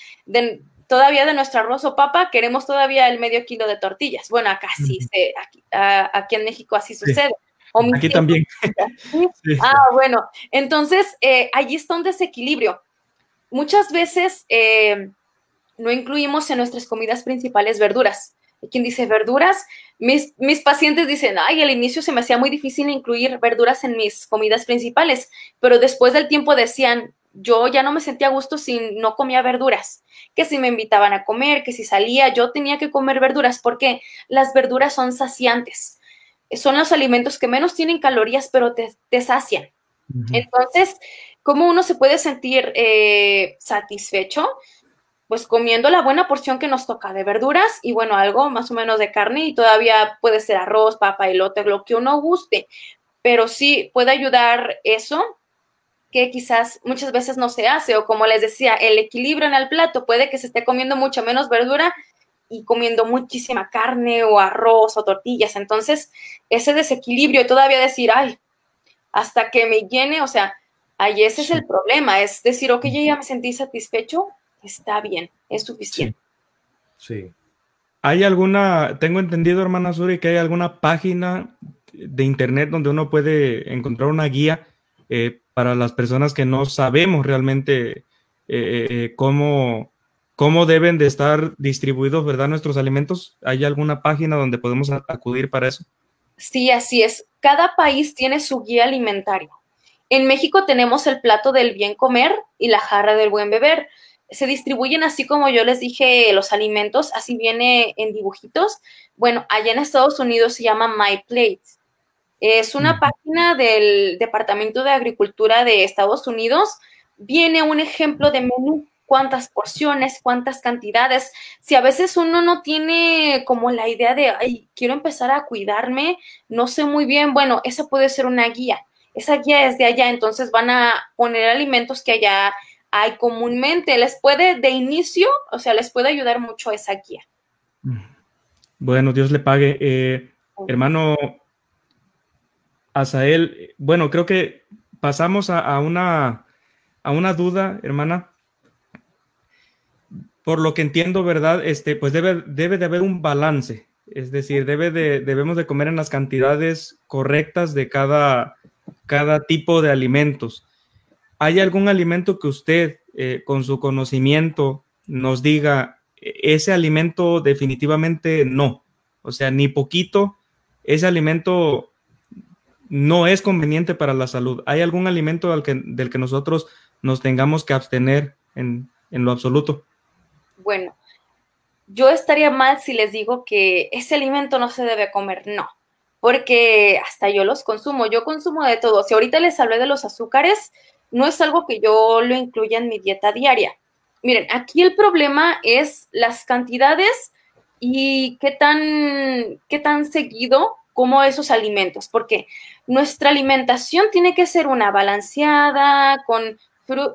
todavía de nuestro arroz o papa queremos todavía el medio kilo de tortillas. Bueno, acá sí, aquí, en México así sucede. aquí también. (laughs) (laughs) Ah, bueno, entonces eh, allí está un desequilibrio. Muchas veces eh, no incluimos en nuestras comidas principales verduras. Quien dice verduras. Mis, mis pacientes dicen, ay, al inicio se me hacía muy difícil incluir verduras en mis comidas principales, pero después del tiempo decían, yo ya no me sentía a gusto si no comía verduras, que si me invitaban a comer, que si salía, yo tenía que comer verduras, porque las verduras son saciantes. Son los alimentos que menos tienen calorías, pero te, sacian. Entonces, ¿cómo uno se puede sentir eh, satisfecho? Pues comiendo la buena porción que nos toca de verduras y bueno, algo más o menos de carne y todavía puede ser arroz, papa, elote, lo que uno guste, pero sí puede ayudar eso que quizás muchas veces no se hace, o como les decía, el equilibrio en el plato, puede que se esté comiendo mucha menos verdura y comiendo muchísima carne o arroz o tortillas. Entonces, ese desequilibrio, todavía decir, ay, hasta que me llene, o sea, ahí ese es el problema, es decir, ok, yo ya me sentí satisfecho, está bien, es suficiente. Sí. ¿Hay alguna, tengo entendido, hermana Suri, que hay alguna página de internet donde uno puede encontrar una guía eh, para las personas que no sabemos realmente eh, eh, cómo, cómo deben de estar distribuidos, ¿verdad? Nuestros alimentos. ¿Hay alguna página donde podemos acudir para eso? Sí, así es. Cada país tiene su guía alimentario. En México tenemos el plato del bien comer y la jarra del buen beber. Se distribuyen así como yo les dije los alimentos, así viene en dibujitos. Bueno, allá en Estados Unidos se llama My Plate. Es una página del Departamento de Agricultura de Estados Unidos. Viene un ejemplo de menú cuántas porciones, cuántas cantidades. Si a veces uno no tiene como la idea de, ay, quiero empezar a cuidarme, no sé muy bien, bueno, esa puede ser una guía. Esa guía es de allá, entonces van a poner alimentos que allá hay comúnmente. Les puede, de inicio, o sea, les puede ayudar mucho esa guía. Bueno, Dios le pague. Eh, hermano Asael, bueno, creo que pasamos a, una, a una duda, hermana por lo que entiendo, ¿verdad? Este, pues debe, debe de haber un balance, es decir, debe de, debemos de comer en las cantidades correctas de cada, cada tipo de alimentos. ¿Hay algún alimento que usted, eh, con su conocimiento, nos diga, ese alimento definitivamente no? O sea, ni poquito, ese alimento no es conveniente para la salud. ¿Hay algún alimento del que nosotros nos tengamos que abstener en, en lo absoluto? bueno, yo estaría mal si les digo que ese alimento no se debe comer, no, porque hasta yo los consumo, yo consumo de todo. Si ahorita les hablé de los azúcares, no es algo que yo lo incluya en mi dieta diaria. Miren, aquí el problema es las cantidades y qué tan, qué tan seguido como esos alimentos, porque nuestra alimentación tiene que ser una balanceada, con,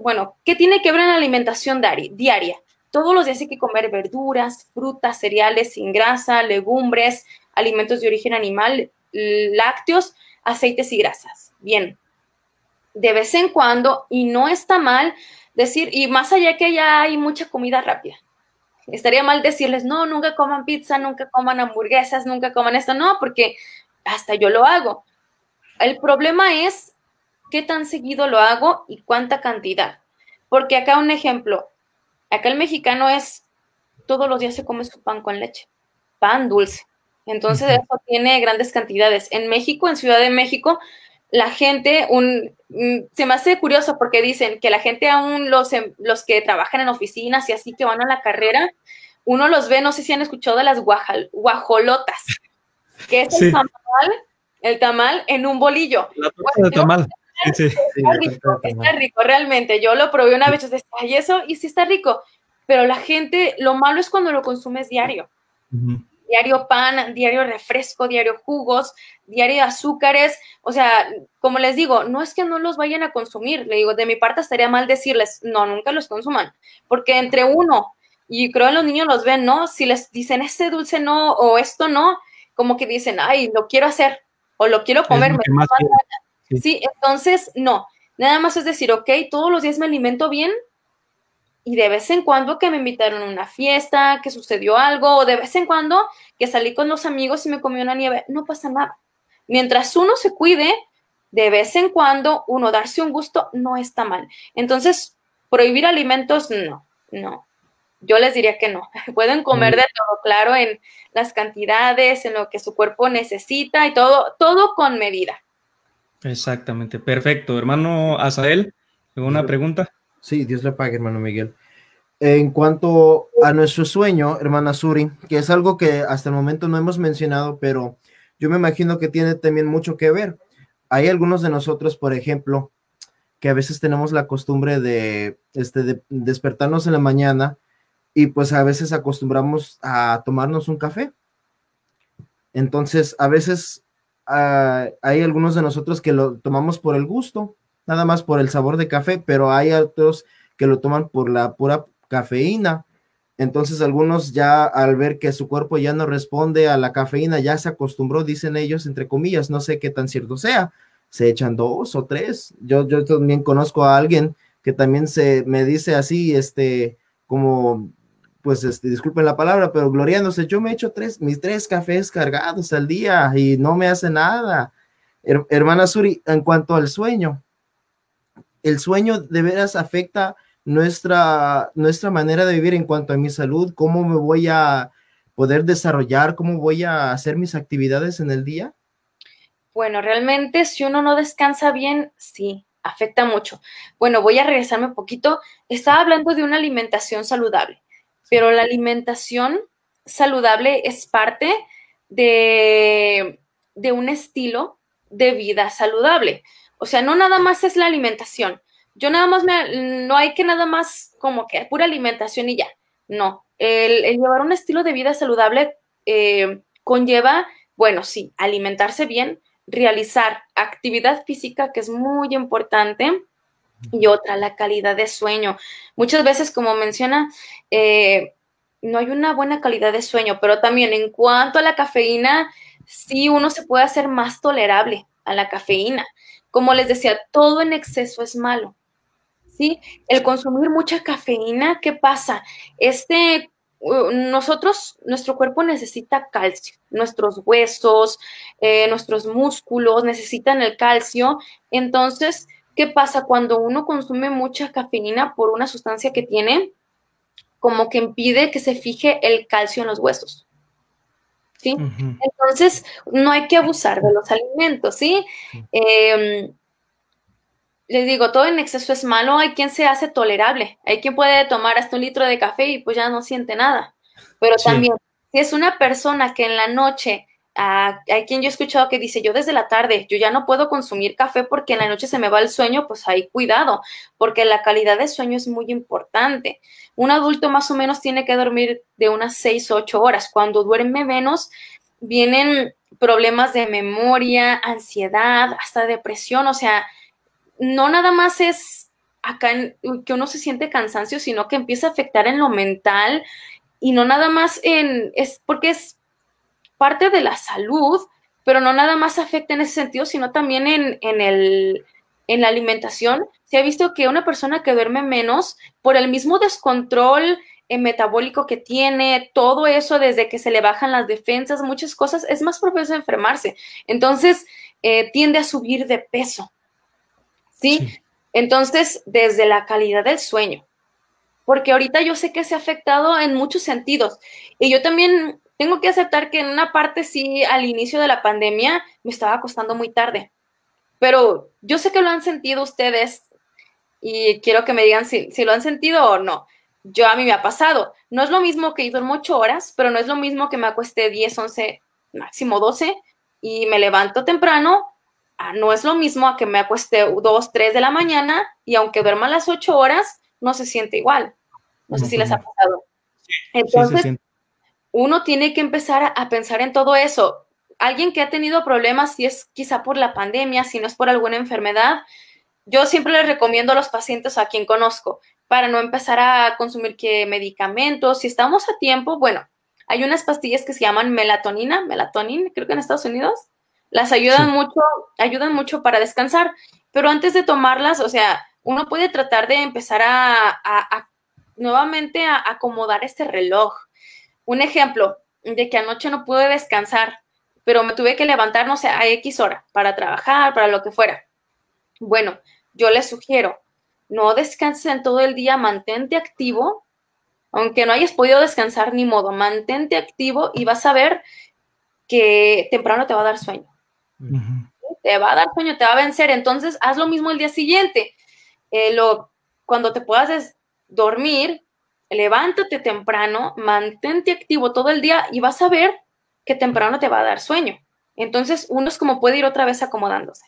bueno, ¿qué tiene que ver en la alimentación diaria? Todos los días hay que comer verduras, frutas, cereales sin grasa, legumbres, alimentos de origen animal, lácteos, aceites y grasas. Bien, de vez en cuando, y no está mal decir, y más allá que ya hay mucha comida rápida, estaría mal decirles, no, nunca coman pizza, nunca coman hamburguesas, nunca coman esto, no, porque hasta yo lo hago. El problema es qué tan seguido lo hago y cuánta cantidad. Porque acá un ejemplo, Acá el mexicano es, todos los días se come su pan con leche, pan dulce. Entonces eso tiene grandes cantidades. En México, en Ciudad de México, la gente, un, mm, se me hace curioso porque dicen que la gente aún, los, em, los que trabajan en oficinas y así que van a la carrera, uno los ve, no sé si han escuchado de las guajolotas, que es el tamal, el tamal en un bolillo. La de tamal. Está, rico, está rico, realmente. Yo lo probé una vez y decía, y eso, y sí está rico. Pero la gente, lo malo es cuando lo consumes diario. Diario pan, diario refresco, diario jugos, diario azúcares. O sea, como les digo, no es que no los vayan a consumir. Le digo, de mi parte estaría mal decirles, no, nunca los consuman. Porque entre uno, y creo que los niños los ven, ¿no? Si les dicen, este dulce no, o esto no, como que dicen, ay, lo quiero hacer, o lo quiero comer. Sí. entonces no. Nada más es decir, ok, todos los días me alimento bien y de vez en cuando que me invitaron a una fiesta, que sucedió algo, o de vez en cuando que salí con los amigos y me comí una nieve, no pasa nada. Mientras uno se cuide, de vez en cuando uno darse un gusto no está mal. Entonces, prohibir alimentos, no, no. Yo les diría que no. (laughs) Pueden comer de todo, claro, en las cantidades, en lo que su cuerpo necesita y todo, todo con medida. Exactamente, perfecto. Hermano Azael, ¿alguna pregunta? Sí, Dios le pague, hermano Miguel. En cuanto a nuestro sueño, hermana Suri, que es algo que hasta el momento no hemos mencionado, pero yo me imagino que tiene también mucho que ver. Hay algunos de nosotros, por ejemplo, que a veces tenemos la costumbre de, este, de despertarnos en la mañana y pues a veces acostumbramos a tomarnos un café. Entonces, a veces Ah, hay algunos de nosotros que lo tomamos por el gusto, nada más por el sabor de café, pero hay otros que lo toman por la pura cafeína. Entonces algunos ya al ver que su cuerpo ya no responde a la cafeína, ya se acostumbró, dicen ellos, entre comillas, no sé qué tan cierto sea, se echan dos o tres. Yo, yo también conozco a alguien que también se me dice así, este, como, pues, este, disculpen la palabra, pero gloriándose, yo me echo tres, mis tres cafés cargados al día y no me hace nada. hermana Suri, en cuanto al sueño, el sueño de veras afecta nuestra, nuestra manera de vivir en cuanto a mi salud, cómo me voy a poder desarrollar, cómo voy a hacer mis actividades en el día? Bueno, realmente si uno no descansa bien, sí, afecta mucho. Bueno, voy a regresarme un poquito. Estaba hablando de una alimentación saludable, pero la alimentación saludable es parte de, de un estilo de vida saludable. O sea, no nada más es la alimentación, yo nada más me, no hay que nada más como que pura alimentación y ya. No, el, llevar un estilo de vida saludable eh, conlleva, bueno, sí, alimentarse bien, realizar actividad física, que es muy importante, y otra, la calidad de sueño. Muchas veces, como menciona, eh, no hay una buena calidad de sueño, pero también en cuanto a la cafeína, sí uno se puede hacer más tolerable a la cafeína. Como les decía, todo en exceso es malo. ¿sí? El consumir mucha cafeína, ¿qué pasa? Este, nosotros, nuestro cuerpo necesita calcio, nuestros huesos, eh, nuestros músculos necesitan el calcio. Entonces, ¿qué pasa cuando uno consume mucha cafeína por una sustancia que tiene? Como que impide que se fije el calcio en los huesos. ¿Sí? Entonces, no hay que abusar de los alimentos, ¿sí? les digo, todo en exceso es malo, hay quien se hace tolerable, hay quien puede tomar hasta un litro de café y pues ya no siente nada. Pero también, si es una persona que en la noche, ah, hay quien yo he escuchado que dice, yo desde la tarde, yo ya no puedo consumir café porque en la noche se me va el sueño, pues hay cuidado, porque la calidad de sueño es muy importante. Un adulto más o menos tiene que dormir de unas 6 o 8 horas. Cuando duerme menos, vienen problemas de memoria, ansiedad, hasta depresión, o sea, no nada más es acá que uno se siente cansancio, sino que empieza a afectar en lo mental y no nada más en, es porque es parte de la salud, pero no nada más afecta en ese sentido, sino también en, en, el, en la alimentación. Se ha visto que una persona que duerme menos, por el mismo descontrol eh, metabólico que tiene, todo eso desde que se le bajan las defensas, muchas cosas, es más propenso a enfermarse. Entonces, eh, tiende a subir de peso. ¿sí? Entonces, desde la calidad del sueño, porque ahorita yo sé que se ha afectado en muchos sentidos y yo también tengo que aceptar que en una parte sí, al inicio de la pandemia me estaba acostando muy tarde, pero yo sé que lo han sentido ustedes y quiero que me digan si, si lo han sentido o no. Yo a mí me ha pasado. No es lo mismo que yo duermo ocho horas, pero no es lo mismo que me acueste 10, 11, máximo 12 y me levanto temprano Ah, no es lo mismo a que me acueste dos, tres de la mañana y aunque duerma las ocho horas, no se siente igual. No sé si les ha pasado. Entonces, uno tiene que empezar a, pensar en todo eso. Alguien que ha tenido problemas, si es quizá por la pandemia, si no es por alguna enfermedad, yo siempre les recomiendo a los pacientes a quien conozco para no empezar a consumir que medicamentos. Si estamos a tiempo, bueno, hay unas pastillas que se llaman melatonina, melatonin, creo que en Estados Unidos. Las ayudan mucho, ayudan mucho para descansar, pero antes de tomarlas, o sea, uno puede tratar de empezar a, nuevamente a acomodar este reloj. Un ejemplo de que anoche no pude descansar, pero me tuve que levantar, no sé, a X hora para trabajar, para lo que fuera. Bueno, yo les sugiero, no descanses en todo el día, mantente activo, aunque no hayas podido descansar ni modo, mantente activo y vas a ver que temprano te va a dar sueño. Te va a dar sueño, te va a vencer. Entonces, haz lo mismo el día siguiente. Eh, lo, cuando te puedas dormir, levántate temprano, mantente activo todo el día y vas a ver que temprano te va a dar sueño. Entonces, uno es como puede ir otra vez acomodándose.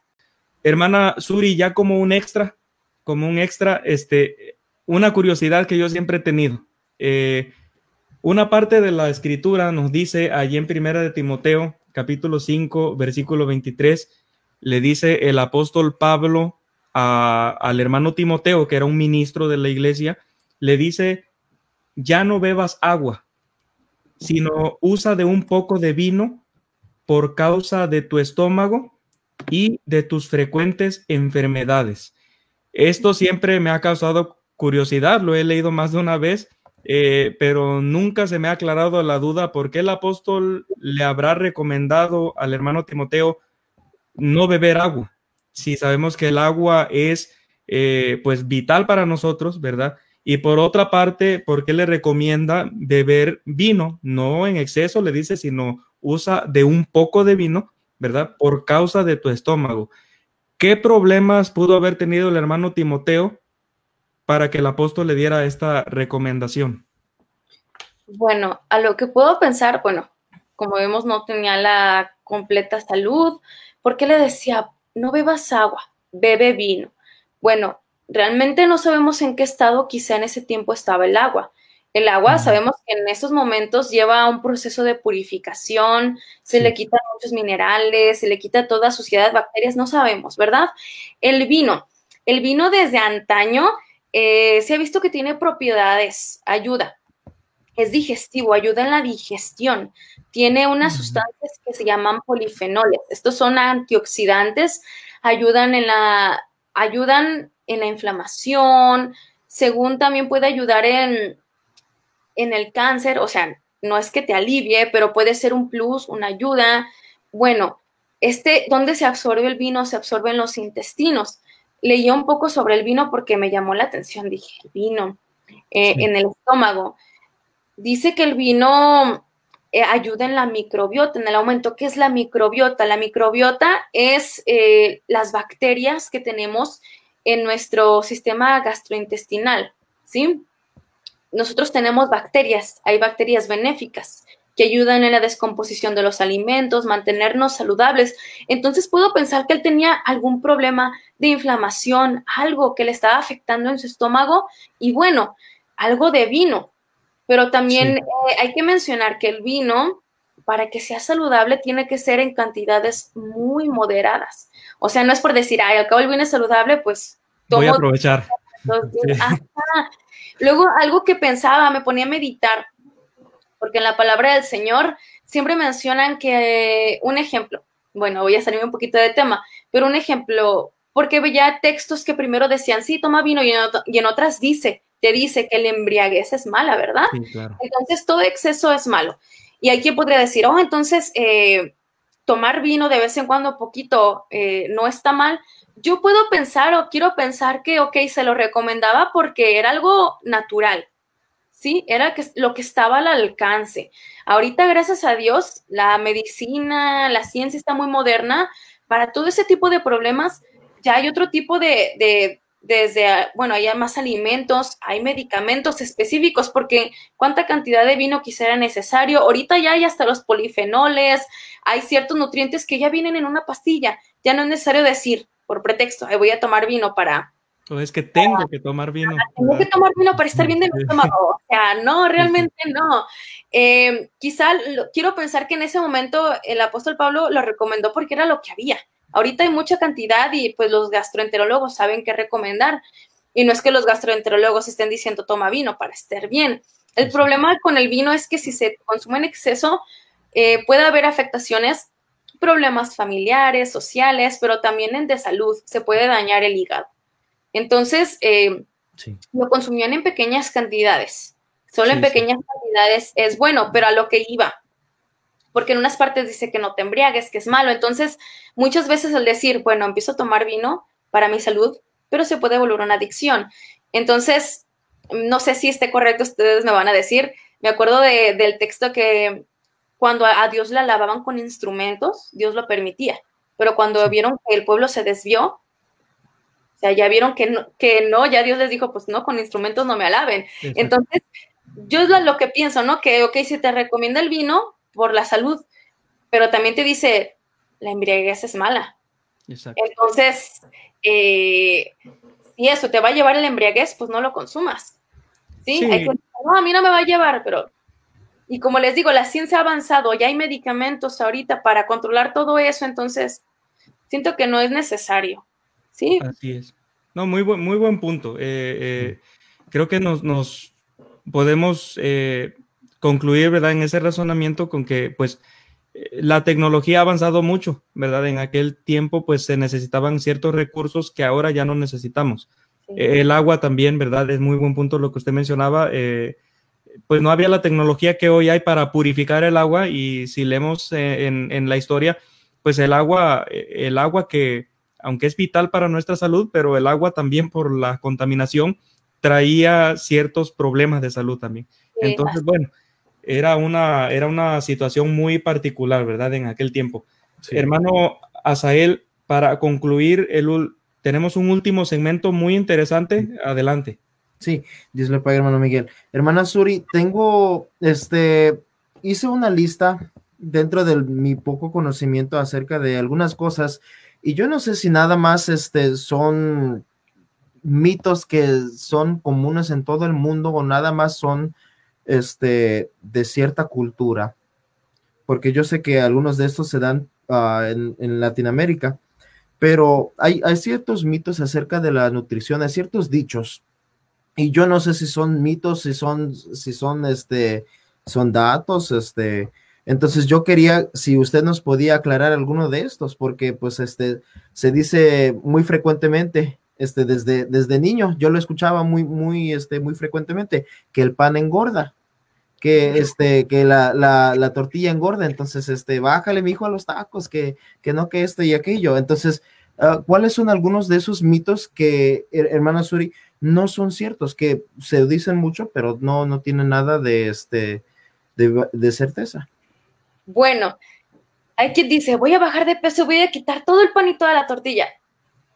Hermana Suri, ya como un extra, como un extra, este, una curiosidad que yo siempre he tenido. Eh, una parte de la escritura nos dice allí en Primera de Timoteo capítulo 5, versículo 23, le dice el apóstol Pablo al hermano Timoteo, que era un ministro de la iglesia, le dice, ya no bebas agua, sino usa de un poco de vino por causa de tu estómago y de tus frecuentes enfermedades. Esto siempre me ha causado curiosidad, lo he leído más de una vez, eh, pero nunca se me ha aclarado la duda por qué el apóstol le habrá recomendado al hermano Timoteo no beber agua, si sabemos que el agua es eh, pues vital para nosotros, ¿verdad? Y por otra parte, ¿por qué le recomienda beber vino? No en exceso, le dice, sino usa de un poco de vino, ¿verdad? Por causa de tu estómago. ¿Qué problemas pudo haber tenido el hermano Timoteo para que el apóstol le diera esta recomendación? Bueno, a lo que puedo pensar, bueno, como vemos, no tenía la completa salud. ¿Por qué le decía, no bebas agua, bebe vino? Bueno, realmente no sabemos en qué estado quizá en ese tiempo estaba el agua. El agua sabemos que en esos momentos lleva un proceso de purificación, se le quitan muchos minerales, se le quita toda suciedad, bacterias, no sabemos, ¿verdad? El vino, el vino desde antaño eh, se ha visto que tiene propiedades, ayuda, es digestivo, ayuda en la digestión, tiene unas sustancias que se llaman polifenoles, estos son antioxidantes, ayudan en la, ayudan en la inflamación, según también puede ayudar en, en el cáncer, o sea, no es que te alivie, pero puede ser un plus, una ayuda. Bueno, este, ¿dónde se absorbe el vino? Se absorbe en los intestinos. Leí un poco sobre el vino porque me llamó la atención, dije, el vino eh, en el estómago. Dice que el vino eh, ayuda en la microbiota, en el aumento. ¿Qué es la microbiota? La microbiota es eh, las bacterias que tenemos en nuestro sistema gastrointestinal, ¿sí? Nosotros tenemos bacterias, hay bacterias benéficas que ayudan en la descomposición de los alimentos, mantenernos saludables. Entonces puedo pensar que él tenía algún problema de inflamación, algo que le estaba afectando en su estómago y bueno, algo de vino. Pero también eh, hay que mencionar que el vino, para que sea saludable, tiene que ser en cantidades muy moderadas. O sea, no es por decir, ay, al cabo el vino es saludable, pues... Voy a aprovechar. Luego, algo que pensaba, me ponía a meditar, porque en la palabra del Señor siempre mencionan que un ejemplo, bueno, voy a salirme un poquito de tema, pero un ejemplo, porque veía textos que primero decían, sí, toma vino, y en, otras dice, te dice que el embriaguez es mala, ¿verdad? Entonces, todo exceso es malo. Y aquí podría decir, oh, entonces, eh, tomar vino de vez en cuando poquito eh, no está mal, yo puedo pensar o quiero pensar que, ok, se lo recomendaba porque era algo natural, ¿sí? Era lo que estaba al alcance. Ahorita, gracias a Dios, la medicina, la ciencia está muy moderna. Para todo ese tipo de problemas, ya hay otro tipo de, de desde, bueno, hay más alimentos, hay medicamentos específicos, porque cuánta cantidad de vino quisiera necesario. Ahorita ya hay hasta los polifenoles, hay ciertos nutrientes que ya vienen en una pastilla. Ya no es necesario decir, por pretexto, voy a tomar vino para... O es que tengo que tomar vino. Tengo que tomar vino para estar bien de mi estómago. O sea, no, realmente no. Eh, quizá quiero pensar que en ese momento el apóstol Pablo lo recomendó porque era lo que había. Ahorita hay mucha cantidad y pues los gastroenterólogos saben qué recomendar. Y no es que los gastroenterólogos estén diciendo toma vino para estar bien. El problema con el vino es que si se consume en exceso, eh, puede haber afectaciones problemas familiares, sociales, pero también de salud. Se puede dañar el hígado. Entonces, eh, lo consumían en pequeñas cantidades. Solo en pequeñas cantidades es bueno, pero a lo que iba. Porque en unas partes dice que no te embriagues, que es malo. Entonces, muchas veces al decir, bueno, empiezo a tomar vino para mi salud, pero se puede volver una adicción. Entonces, no sé si esté correcto, ustedes me van a decir. Me acuerdo del texto que cuando a Dios le alababan con instrumentos, Dios lo permitía. Pero cuando vieron que el pueblo se desvió, o sea, ya vieron que no, que no, ya Dios les dijo, pues no, con instrumentos no me alaben. Entonces, yo es lo que pienso, ¿no? Que, ok, si te recomienda el vino por la salud, pero también te dice, la embriaguez es mala. Entonces, eh, si eso te va a llevar el embriaguez, pues no lo consumas. ¿sí? Hay que, no, a mí no me va a llevar, pero y como les digo, la ciencia ha avanzado, ya hay medicamentos ahorita para controlar todo eso, entonces siento que no es necesario. ¿sí? Así es. No, muy buen, muy buen punto. Eh, eh, creo que nos, nos podemos eh, concluir, ¿verdad? En ese razonamiento con que, pues, la tecnología ha avanzado mucho, ¿verdad? En aquel tiempo, pues, se necesitaban ciertos recursos que ahora ya no necesitamos. El agua también, ¿verdad? Es muy buen punto lo que usted mencionaba. Pues no había la tecnología que hoy hay para purificar el agua y si leemos en, en la historia, pues el agua, el agua que, aunque es vital para nuestra salud, pero el agua también por la contaminación traía ciertos problemas de salud también. Entonces, bueno, era una, era una situación muy particular, ¿verdad? En aquel tiempo. Hermano Asael, para concluir, el, tenemos un último segmento muy interesante. Adelante. Sí, Dios le hermano Miguel. Hermana Suri, tengo, este, hice una lista dentro de mi poco conocimiento acerca de algunas cosas y yo no sé si nada más este, son mitos que son comunes en todo el mundo o nada más son este, de cierta cultura. Porque yo sé que algunos de estos se dan ah, en, Latinoamérica, pero hay, hay ciertos mitos acerca de la nutrición, hay ciertos dichos. Y yo no sé si son mitos, si son, si son, este, son datos, este, entonces yo quería, si usted nos podía aclarar alguno de estos, porque pues este se dice muy frecuentemente, este desde, desde niño, yo lo escuchaba muy, muy, este, muy frecuentemente, que el pan engorda, que este, que la, la, tortilla engorda, entonces este, bájale mi hijo a los tacos, que, que no que esto y aquello. Entonces, ah, ¿cuáles son algunos de esos mitos que, hermana Suri, no son ciertos, que se dicen mucho, pero no, no tienen nada de este de, de certeza? Bueno, hay quien dice, voy a bajar de peso, voy a quitar todo el pan y toda la tortilla.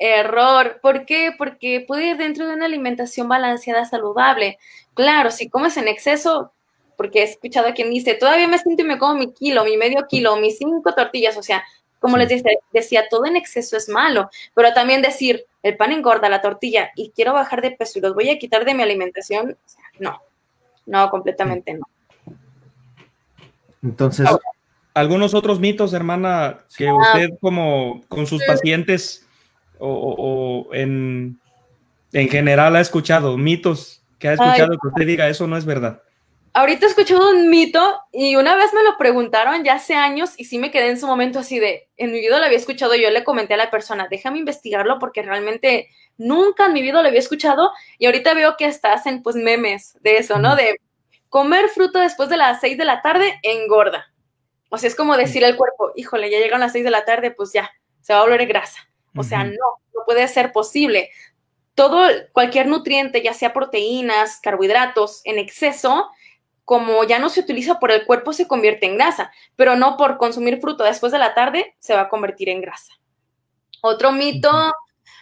Error. ¿Por qué? Porque puede ir dentro de una alimentación balanceada, saludable. Claro, si comes en exceso, porque he escuchado a quien dice, todavía me siento y me como mi kilo, mi medio kilo, mis cinco tortillas, o sea, como les decía, decía, todo en exceso es malo, pero también decir, el pan engorda, la tortilla, y quiero bajar de peso y los voy a quitar de mi alimentación, no, no, completamente no. Entonces, algunos otros mitos, hermana, que ah. usted como con sus pacientes o, en, en, general ha escuchado, mitos que ha escuchado que usted diga, eso no es verdad. Ahorita he escuchado un mito y una vez me lo preguntaron ya hace años y sí me quedé en su momento así de, en mi vida lo había escuchado, yo le comenté a la persona, déjame investigarlo porque realmente nunca en mi vida lo había escuchado y ahorita veo que hasta hacen pues memes de eso, ¿no? De comer fruta después de las seis de la tarde engorda. O sea, es como decir al cuerpo, híjole, ya llegan las seis de la tarde, pues ya, se va a volver grasa. O sea, no, no puede ser posible. Todo, cualquier nutriente, ya sea proteínas, carbohidratos, en exceso, como ya no se utiliza por el cuerpo, se convierte en grasa, pero no por consumir fruto después de la tarde, se va a convertir en grasa. Otro mito,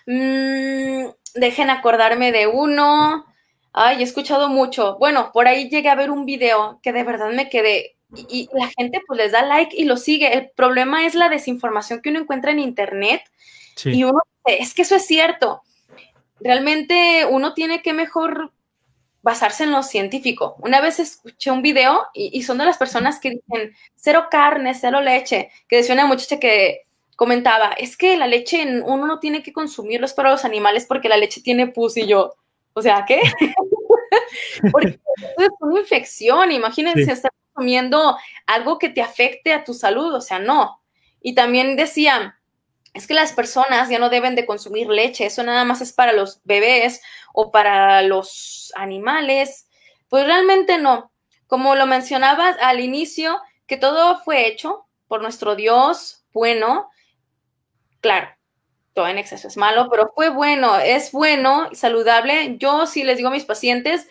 mmm, dejen acordarme de uno. Ay, he escuchado mucho. Bueno, por ahí llegué a ver un video que de verdad me quedé, y, la gente pues les da like y lo sigue. El problema es la desinformación que uno encuentra en internet y uno es que eso es cierto. Realmente uno tiene que mejor basarse en lo científico. Una vez escuché un video y, son de las personas que dicen cero carne, cero leche, que decía una muchacha que comentaba, es que la leche uno no tiene que consumirlo es para los animales porque la leche tiene pus y yo, o sea, ¿qué? (laughs) porque es una infección, imagínense estar comiendo algo que te afecte a tu salud, o sea, no. Y también decían, es que las personas ya no deben de consumir leche, eso nada más es para los bebés o para los animales. Pues realmente no. Como lo mencionabas al inicio, que todo fue hecho por nuestro Dios bueno. Claro, todo en exceso es malo, pero fue bueno, es bueno y saludable. Yo sí les digo a mis pacientes,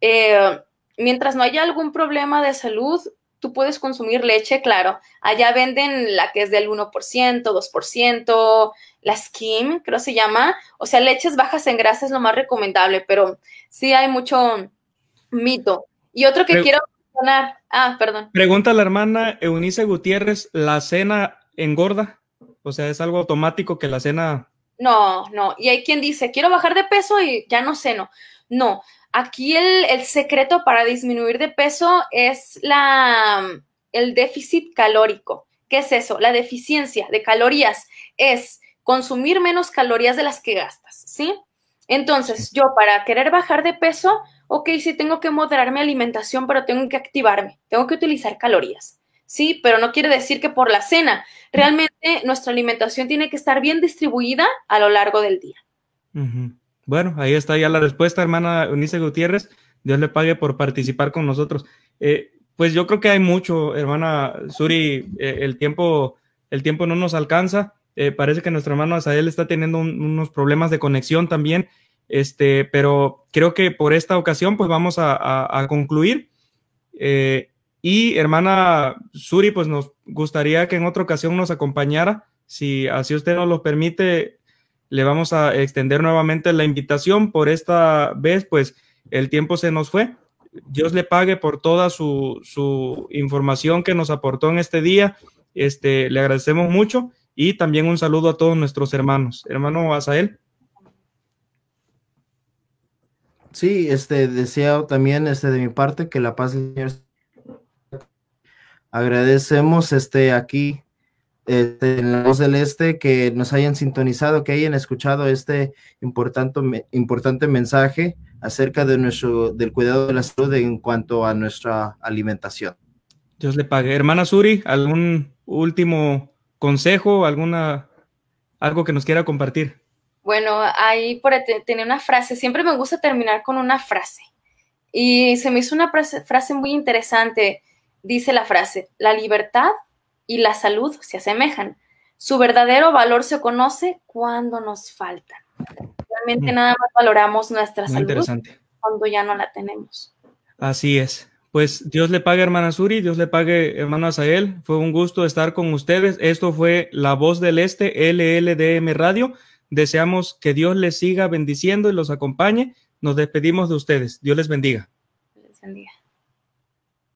eh, mientras no haya algún problema de salud, tú puedes consumir leche, claro. Allá venden la que es del 1%, 2%, la skim, creo se llama. O sea, leches bajas en grasa es lo más recomendable, pero sí hay mucho mito. Y otro que quiero mencionar, ah, perdón. Pregunta la hermana Eunice Gutiérrez, ¿la cena engorda? O sea, ¿es algo automático que la cena... No, no. Y hay quien dice, quiero bajar de peso y ya no ceno. No, Aquí el, secreto para disminuir de peso es la, el déficit calórico. ¿Qué es eso? La deficiencia de calorías es consumir menos calorías de las que gastas, ¿sí? Entonces, yo para querer bajar de peso, ok, sí tengo que moderar mi alimentación, pero tengo que activarme, tengo que utilizar calorías. Sí, pero no quiere decir que por la cena. Realmente nuestra alimentación tiene que estar bien distribuida a lo largo del día. Bueno, ahí está ya la respuesta, hermana Eunice Gutiérrez. Dios le pague por participar con nosotros. Eh, pues yo creo que hay mucho, hermana Suri, eh, el, tiempo, el tiempo no nos alcanza. Eh, parece que nuestro hermano Asael está teniendo unos problemas de conexión también, este, pero creo que por esta ocasión pues vamos a, concluir. y hermana Suri, pues nos gustaría que en otra ocasión nos acompañara. Si así usted nos lo permite, le vamos a extender nuevamente la invitación. Por esta vez, pues el tiempo se nos fue. Dios le pague por toda su, su información que nos aportó en este día. Este, le agradecemos mucho y también un saludo a todos nuestros hermanos. Hermano Asael. Sí, este deseo también este de mi parte que la paz del Señor agradecemos este aquí este, en la voz del este, que nos hayan sintonizado, que hayan escuchado este importante, importante mensaje acerca de nuestro, del cuidado de la salud en cuanto a nuestra alimentación. Dios le pague. Hermana Suri, ¿algún último consejo, alguna, algo que nos quiera compartir? Bueno, ahí por tenía una frase, siempre me gusta terminar con una frase. Y se me hizo una frase muy interesante. Dice la frase, la libertad y la salud se asemejan. Su verdadero valor se conoce cuando nos falta. Realmente mm. nada más valoramos nuestra salud cuando ya no la tenemos. Así es. Pues Dios le pague, hermana Suri, Dios le pague, hermano Asael. Fue un gusto estar con ustedes. Esto fue La Voz del Este, LLDM Radio. Deseamos que Dios les siga bendiciendo y los acompañe. Nos despedimos de ustedes. Dios les bendiga. Les bendiga.